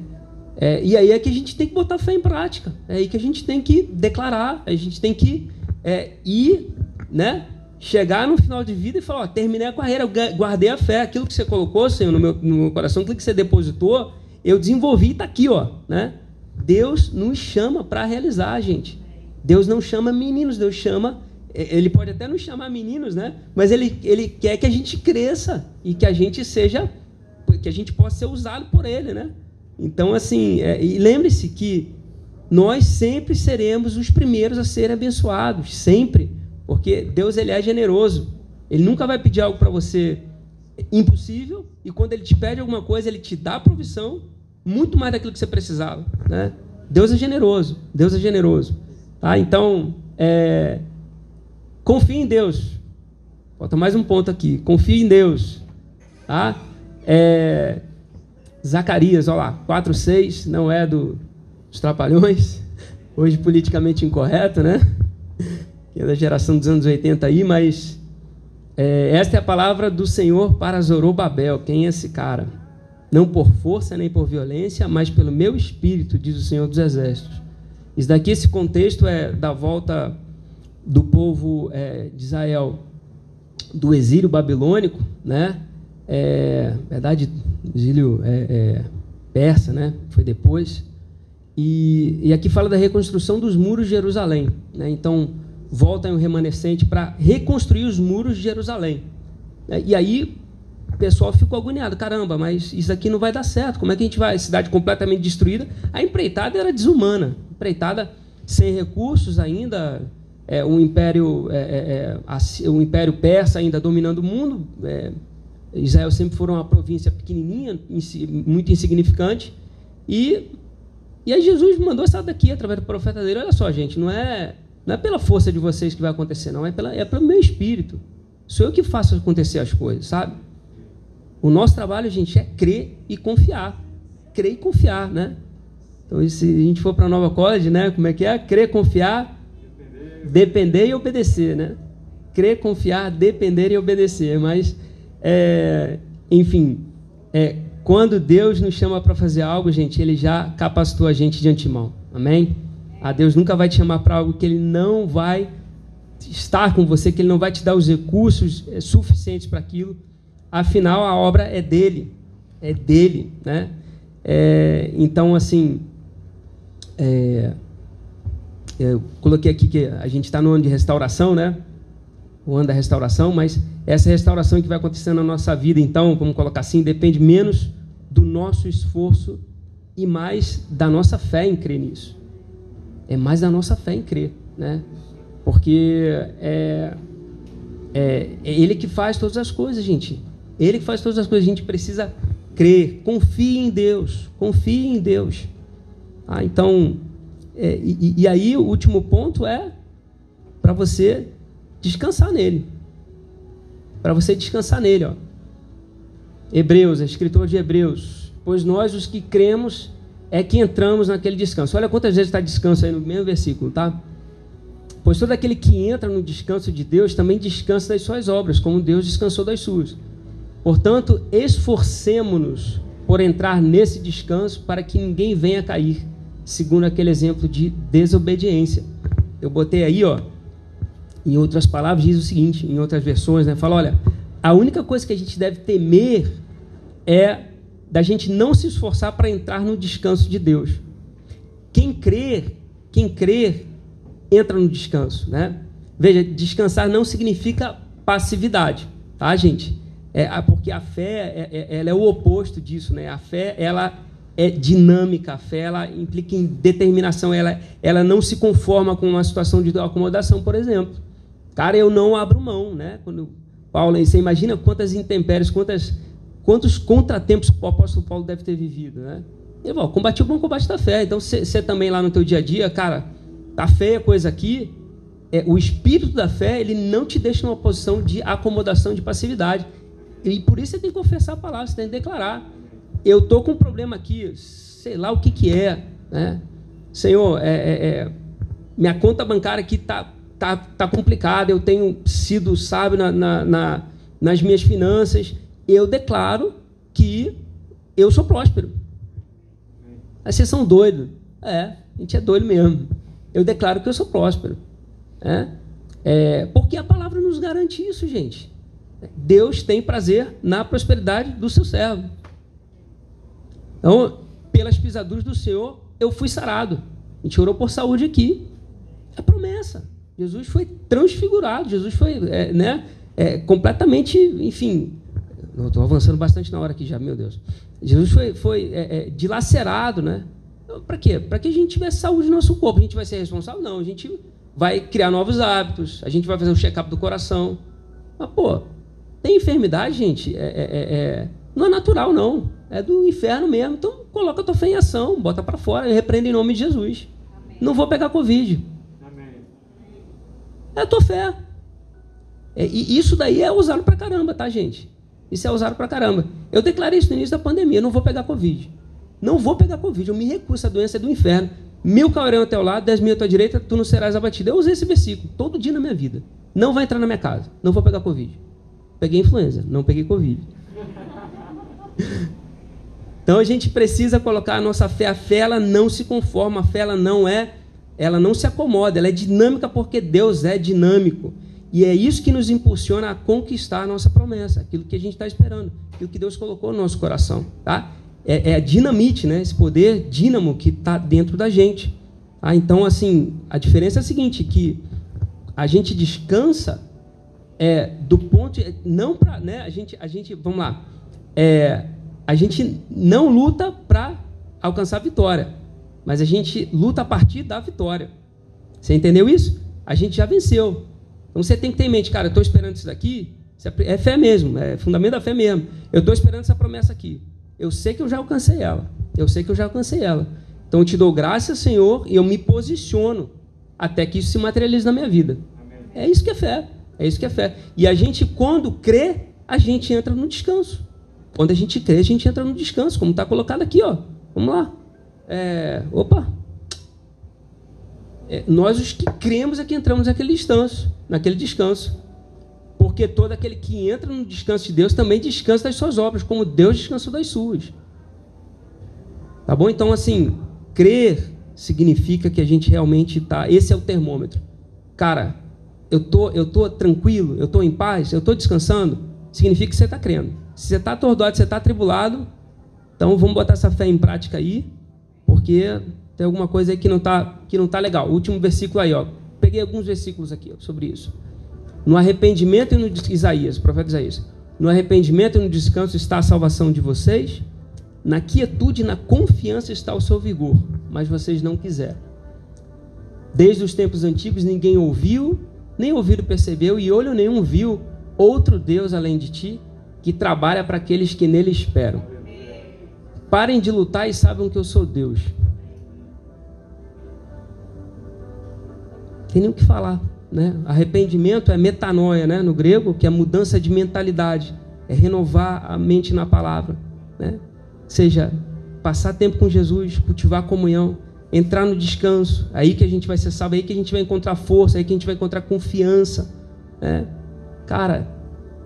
[SPEAKER 2] é, e aí é que a gente tem que botar fé em prática. É aí que a gente tem que declarar, a gente tem que é, ir, né? Chegar no final de vida e falar, ó, terminei a carreira, eu guardei a fé, aquilo que você colocou, Senhor, no meu, no meu coração, aquilo que você depositou, eu desenvolvi e está aqui, ó, né? Deus nos chama para realizar, gente. Deus não chama meninos, Deus chama. Ele pode até nos chamar meninos, né? Mas ele, ele quer que a gente cresça e que a gente seja que a gente possa ser usado por Ele, né? Então, assim, é, e lembre-se que nós sempre seremos os primeiros a serem abençoados, sempre, porque Deus ele é generoso. Ele nunca vai pedir algo para você impossível e quando ele te pede alguma coisa, ele te dá a provisão muito mais daquilo que você precisava, né? Deus é generoso, Deus é generoso, tá? Então, é, confie em Deus. Falta mais um ponto aqui. Confie em Deus, tá? É, Zacarias, olha lá, 4:6 não é do os Trapalhões, hoje politicamente incorreto, né? Que é da geração dos anos 80 aí, mas é, esta é a palavra do Senhor para Zorobabel. Quem é esse cara? Não por força nem por violência, mas pelo meu espírito, diz o Senhor dos Exércitos. Isso daqui, esse contexto é da volta do povo é, de Israel do exílio babilônico, né? É, verdade, exílio é, é, persa, né? Foi depois. E, e aqui fala da reconstrução dos muros de Jerusalém. Né? Então, volta um remanescente para reconstruir os muros de Jerusalém. Né? E aí, o pessoal ficou agoniado. Caramba, mas isso aqui não vai dar certo. Como é que a gente vai? Cidade completamente destruída. A empreitada era desumana. Empreitada sem recursos ainda. É, um império, é, é, um império persa ainda dominando o mundo. É, Israel sempre foi uma província pequenininha, muito insignificante. E e aí Jesus mandou essa daqui através do profeta dele. Olha só, gente, não é, não é pela força de vocês que vai acontecer, não. É, pela, é pelo meu espírito. Sou eu que faço acontecer as coisas, sabe? O nosso trabalho, gente, é crer e confiar. Crer e confiar, né? Então, se a gente for para a Nova College, né? Como é que é? Crer, confiar, depender, e obedecer, né? Crer, confiar, depender e obedecer. Mas, é, enfim, é, quando Deus nos chama para fazer algo, gente, Ele já capacitou a gente de antemão. Amém? A Deus nunca vai te chamar para algo que Ele não vai estar com você, que Ele não vai te dar os recursos eh, suficientes para aquilo. Afinal, a obra é dele, é dele, né? É, então, assim, é, eu coloquei aqui que a gente está no ano de restauração, né? O ano da restauração, mas essa restauração que vai acontecer na nossa vida, então, vamos colocar assim, depende menos do nosso esforço e mais da nossa fé em crer nisso. É mais da nossa fé em crer, né? Porque é, é, é Ele que faz todas as coisas, gente. Ele que faz todas as coisas. A gente precisa crer. Confie em Deus. Confie em Deus. Ah, então, é, e, e aí o último ponto é para você descansar nele para você descansar nele. Ó. Hebreus, é escritor de Hebreus. Pois nós, os que cremos, é que entramos naquele descanso. Olha quantas vezes está descanso aí no mesmo versículo, tá? Pois todo aquele que entra no descanso de Deus também descansa das suas obras, como Deus descansou das suas. Portanto, esforcemos-nos por entrar nesse descanso para que ninguém venha cair, segundo aquele exemplo de desobediência. Eu botei aí, ó, em outras palavras, diz o seguinte, em outras versões, né? Fala, olha, a única coisa que a gente deve temer é da gente não se esforçar para entrar no descanso de Deus. Quem crer, quem crer, entra no descanso, né? Veja, descansar não significa passividade, tá, gente? É, porque a fé, é, é, ela é o oposto disso, né? A fé, ela é dinâmica, a fé ela implica em determinação, ela, ela não se conforma com uma situação de acomodação, por exemplo. Cara, eu não abro mão, né? Quando Paulo, você imagina quantas intempéries, quantas, quantos contratempos o apóstolo Paulo deve ter vivido, né? Ele falou, combati o bom combate da fé. Então, você também lá no teu dia a dia, cara, tá feia coisa aqui, é, o espírito da fé, ele não te deixa numa posição de acomodação, de passividade. E por isso você tem que confessar a palavra, você tem que declarar. Eu tô com um problema aqui, sei lá o que que é, né? Senhor, é, é, é minha conta bancária aqui tá tá, tá complicado, eu tenho sido sábio na, na, na, nas minhas finanças, eu declaro que eu sou próspero. Aí vocês são doidos. É, a gente é doido mesmo. Eu declaro que eu sou próspero. É? É, porque a palavra nos garante isso, gente. Deus tem prazer na prosperidade do seu servo. Então, pelas pisaduras do Senhor, eu fui sarado. A gente orou por saúde aqui. É promessa. Jesus foi transfigurado, Jesus foi é, né, é, completamente, enfim, Estou avançando bastante na hora aqui já, meu Deus. Jesus foi, foi é, é, dilacerado, né? Para quê? Para que a gente tivesse saúde no nosso corpo. A gente vai ser responsável? Não, a gente vai criar novos hábitos, a gente vai fazer um check-up do coração. Mas, pô, tem enfermidade, gente, é, é, é não é natural, não. É do inferno mesmo. Então, coloca a tua fé em ação, bota para fora e repreende em nome de Jesus. Amém. Não vou pegar Covid. Amém. É a tua fé. É, e isso daí é usado para caramba, tá, gente? Isso é usado para caramba. Eu declarei isso no início da pandemia, não vou pegar Covid. Não vou pegar Covid, eu me recuso, a doença é do inferno. Mil cairão ao teu lado, dez mil à tua direita, tu não serás abatido. Eu usei esse versículo todo dia na minha vida. Não vai entrar na minha casa, não vou pegar Covid. Peguei influenza, não peguei Covid. Então a gente precisa colocar a nossa fé. A fé ela não se conforma, a fé ela não é, ela não se acomoda, ela é dinâmica porque Deus é dinâmico. E é isso que nos impulsiona a conquistar a nossa promessa, aquilo que a gente está esperando, aquilo que Deus colocou no nosso coração. Tá? É, é a dinamite, né? esse poder dínamo que está dentro da gente. Ah, então, assim, a diferença é a seguinte, que a gente descansa é, do ponto... Não para... Né, a, gente, a gente... Vamos lá. É, a gente não luta para alcançar a vitória, mas a gente luta a partir da vitória. Você entendeu isso? A gente já venceu. Então você tem que ter em mente, cara, eu estou esperando isso daqui, é fé mesmo, é fundamento da fé mesmo. Eu estou esperando essa promessa aqui. Eu sei que eu já alcancei ela. Eu sei que eu já alcancei ela. Então eu te dou graças, Senhor, e eu me posiciono até que isso se materialize na minha vida. Amém. É isso que é fé. É isso que é fé. E a gente, quando crê, a gente entra no descanso. Quando a gente crê, a gente entra no descanso, como está colocado aqui, ó. Vamos lá. É, opa, é, nós os que cremos é que entramos naquele descanso, naquele descanso. Porque todo aquele que entra no descanso de Deus também descansa das suas obras, como Deus descansou das suas. Tá bom? Então, assim, crer significa que a gente realmente está. Esse é o termômetro. Cara, eu tô, eu tô tranquilo, eu tô em paz, eu tô descansando. Significa que você está crendo. Se você está atordoado, se você está atribulado, então vamos botar essa fé em prática aí, porque tem alguma coisa aí que não está que não tá legal. Último versículo aí, ó. Peguei alguns versículos aqui sobre isso. No arrependimento e no Isaías, profeta Isaías. No arrependimento e no descanso está a salvação de vocês. Na quietude e na confiança está o seu vigor, mas vocês não quiseram. Desde os tempos antigos ninguém ouviu, nem ouvido percebeu, e olho nenhum viu outro Deus além de ti, que trabalha para aqueles que nele esperam. Parem de lutar e saibam que eu sou Deus. Tem nem o que falar. Né? Arrependimento é metanoia né? no grego, que é mudança de mentalidade, é renovar a mente na palavra. Né? Seja, passar tempo com Jesus, cultivar comunhão, entrar no descanso, aí que a gente vai ser salvo, aí que a gente vai encontrar força, aí que a gente vai encontrar confiança. Né? Cara,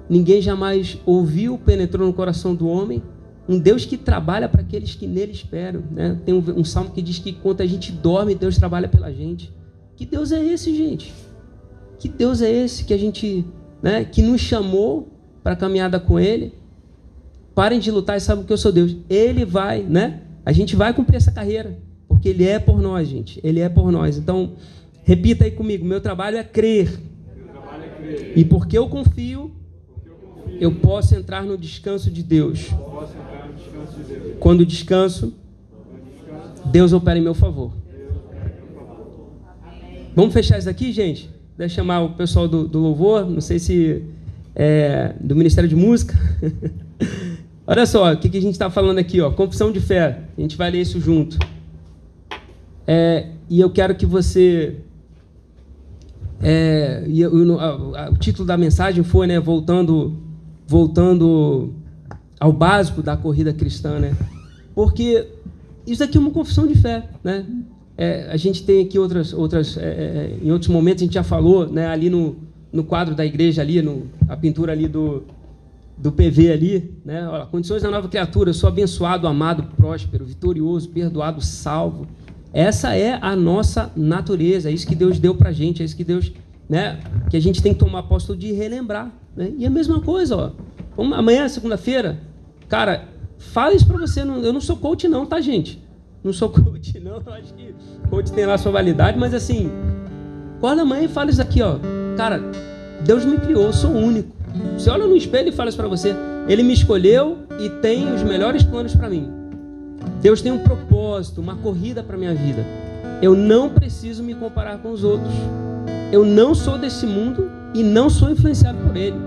[SPEAKER 2] ninguém jamais ouviu, penetrou no coração do homem, um Deus que trabalha para aqueles que nele esperam. Né? Tem um, um salmo que diz que quando a gente dorme, Deus trabalha pela gente. Que Deus é esse, gente? Que Deus é esse que a gente, né, que nos chamou para a caminhada com Ele? Parem de lutar e sabem que eu sou Deus. Ele vai, né? A gente vai cumprir essa carreira, porque Ele é por nós, gente. Ele é por nós. Então, repita aí comigo: meu trabalho é crer. Trabalho é crer. E porque eu confio, eu, posso entrar no descanso de Deus. Quando descanso, Deus opera em meu favor. Vamos fechar isso aqui, gente? Deixa chamar o pessoal do, do louvor, não sei se é do Ministério de Música. Olha só, o que, que a gente está falando aqui, ó, confissão de fé. A gente vai ler isso junto. É, e eu quero que você é, e, o título da mensagem foi, né, voltando, voltando ao básico da corrida cristã, né? Porque isso aqui é uma confissão de fé, né? É, a gente tem aqui outras, outras é, é, em outros momentos a gente já falou, né, ali no, no quadro da igreja ali, no, a pintura ali do, do PV ali, né, olha, condições da nova criatura, sou abençoado, amado, próspero, vitorioso, perdoado, salvo. Essa é a nossa natureza, é isso que Deus deu para gente, é isso que Deus, né, que a gente tem que tomar posto de relembrar, né? E a mesma coisa, ó, amanhã, segunda-feira, cara, fala isso para você, eu não sou coach não, tá, gente? Não sou coach, não. Acho que coach tem lá sua validade, mas assim, acorda amanhã e fala isso aqui, ó. Cara, Deus me criou, eu sou único. Você olha no espelho e fala isso para você. Ele me escolheu e tem os melhores planos para mim. Deus tem um propósito, uma corrida para minha vida. Eu não preciso me comparar com os outros. Eu não sou desse mundo e não sou influenciado por ele.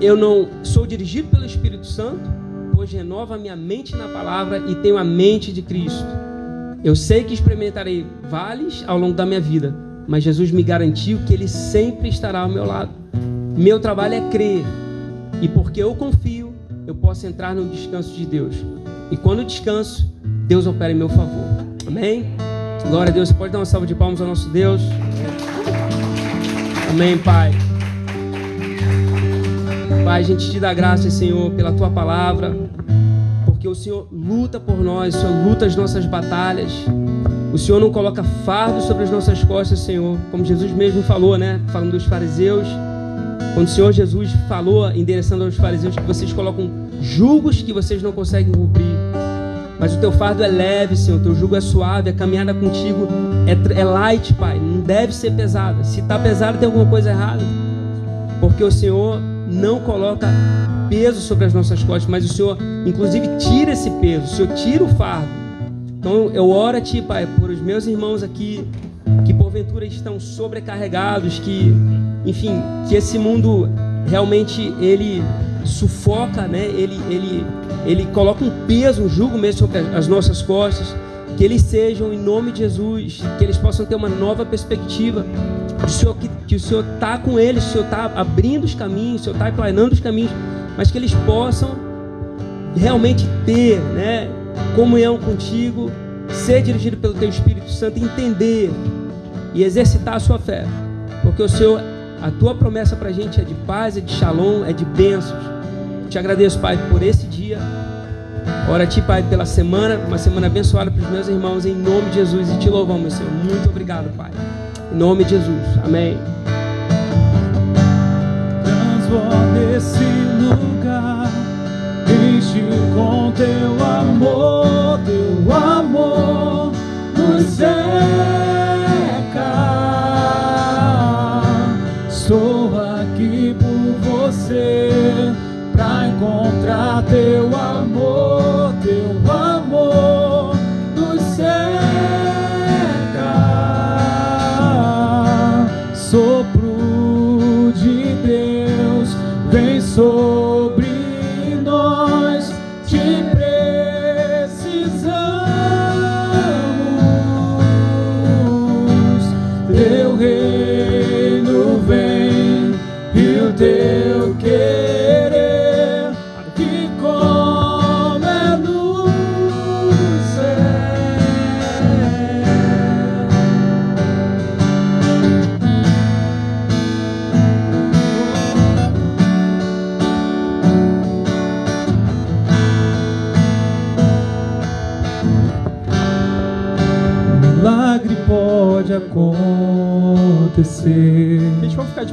[SPEAKER 2] Eu não sou dirigido pelo Espírito Santo, pois renova minha mente na palavra e tenho a mente de Cristo. Eu sei que experimentarei vales ao longo da minha vida, mas Jesus me garantiu que Ele sempre estará ao meu lado. Meu trabalho é crer, e porque eu confio, eu posso entrar no descanso de Deus. E quando eu descanso, Deus opera em meu favor. Amém? Glória a Deus. Você pode dar uma salva de palmas ao nosso Deus? Amém, Pai. Pai, a gente te dá graça, Senhor, pela tua palavra, porque o Senhor luta por nós, o Senhor luta as nossas batalhas. O Senhor não coloca fardo sobre as nossas costas, Senhor, como Jesus mesmo falou, né? Falando dos fariseus. Quando o Senhor Jesus falou, endereçando aos fariseus, que vocês colocam julgos que vocês não conseguem cumprir. Mas o teu fardo é leve, Senhor. O teu jugo é suave. A caminhada contigo é, é light, Pai. Não deve ser pesada. Se está pesada, tem alguma coisa errada. Porque o Senhor não coloca peso sobre as nossas costas, mas o Senhor, inclusive, tira esse peso. O Senhor tira o fardo. Então eu oro a Ti, Pai, por os meus irmãos aqui que porventura estão sobrecarregados, que enfim, que esse mundo realmente ele sufoca, né? Ele, ele, ele coloca um peso, um jugo mesmo sobre as nossas costas. Que eles sejam, em nome de Jesus, que eles possam ter uma nova perspectiva. Que o Senhor que, que o Senhor está com eles, o Senhor está abrindo os caminhos, o Senhor está planando os caminhos, mas que eles possam realmente ter, né? Comunhão contigo, ser dirigido pelo Teu Espírito Santo, entender e exercitar a sua fé, porque o Senhor a tua promessa para a gente é de paz, é de shalom, é de bênçãos. Te agradeço, Pai, por esse dia. Ora a Ti, Pai, pela semana, uma semana abençoada para os meus irmãos, em nome de Jesus. E te louvamos, Senhor. Muito obrigado, Pai. Em nome de Jesus. Amém.
[SPEAKER 3] Transforma esse lugar, enche com teu amor,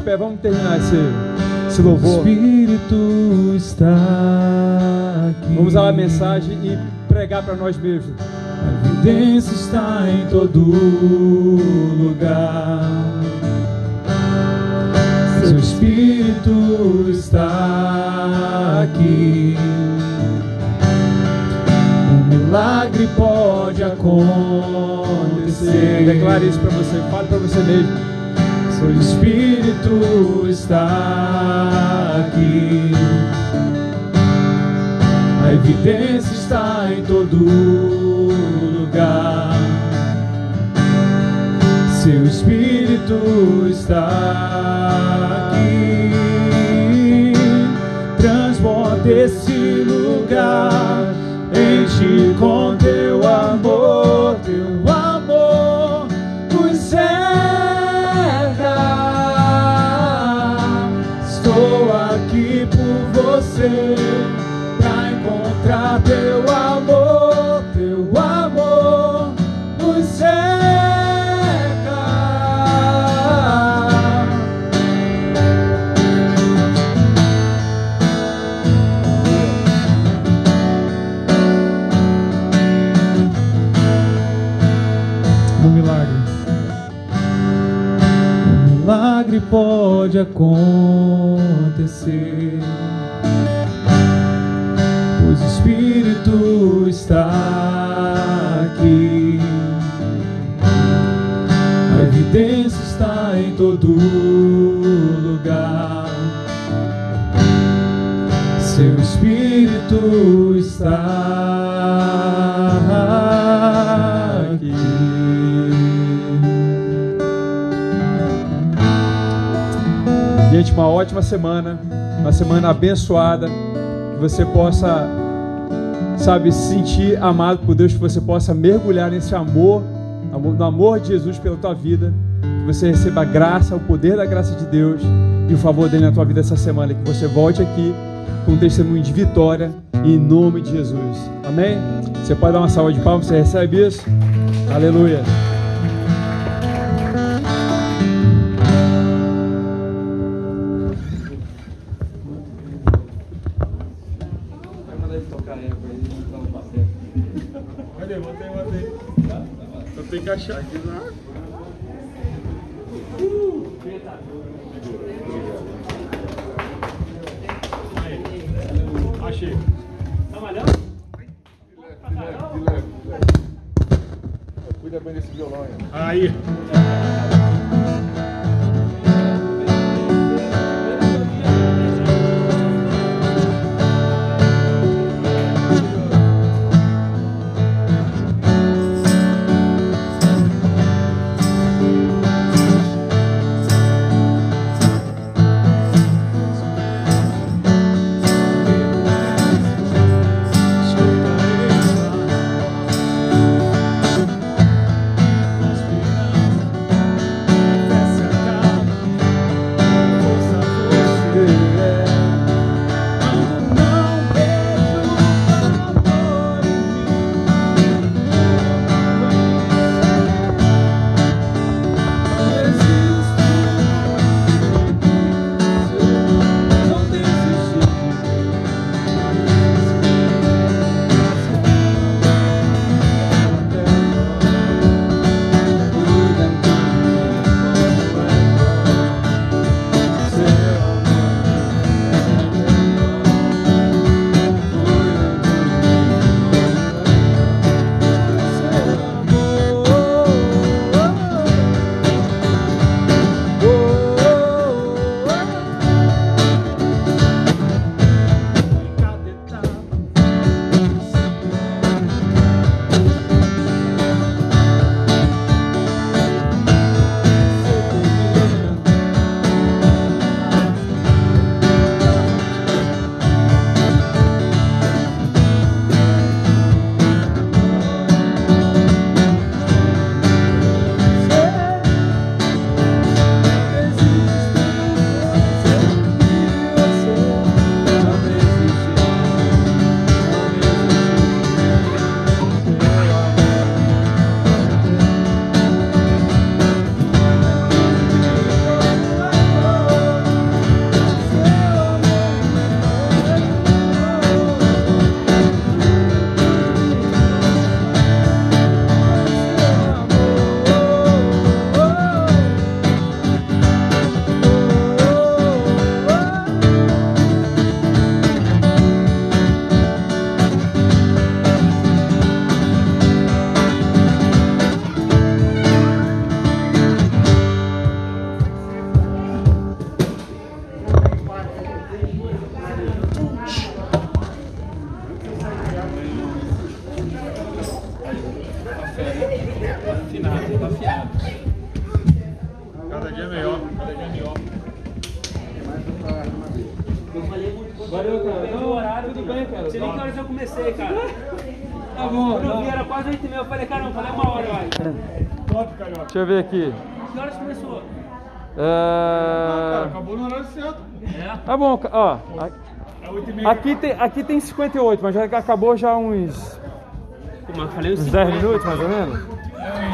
[SPEAKER 3] de
[SPEAKER 4] pé, vamos terminar esse, esse
[SPEAKER 3] O
[SPEAKER 4] louvor.
[SPEAKER 3] Espírito está aqui.
[SPEAKER 4] Vamos usar a mensagem e pregar para nós mesmos.
[SPEAKER 3] A evidência está em todo lugar. Seu Espírito está aqui. Um milagre pode acontecer.
[SPEAKER 4] Declare isso para você, fale para você mesmo.
[SPEAKER 3] Seu Espírito está aqui. A evidência está em todo lugar. Seu Espírito está aqui. Transborda esse lugar. Enche com pode acontecer.
[SPEAKER 5] Pois o Espírito está aqui. A evidência está em todo lugar. Seu Espírito está Gente, uma ótima semana, uma semana abençoada, que você possa, sabe, se sentir amado por Deus, que você possa mergulhar nesse amor, no amor de Jesus pela tua vida, que você receba a graça, o poder da graça de Deus e o favor dele na tua vida essa semana, que você volte aqui com um testemunho de vitória em nome de Jesus. Amém? Você pode dar uma salva de palmas, você recebe isso? Aleluia.
[SPEAKER 3] Só
[SPEAKER 5] Deixa eu ver aqui.
[SPEAKER 2] Que horas começou?
[SPEAKER 3] Cara,
[SPEAKER 5] É...
[SPEAKER 3] acabou no horário certo.
[SPEAKER 2] É?
[SPEAKER 5] Tá bom, ó.
[SPEAKER 3] É 8 meia.
[SPEAKER 5] Aqui tem, aqui tem 58, mas já acabou já uns,
[SPEAKER 2] Pô, mas eu falei uns
[SPEAKER 5] uns
[SPEAKER 2] 50.
[SPEAKER 5] 10 minutos mais ou menos.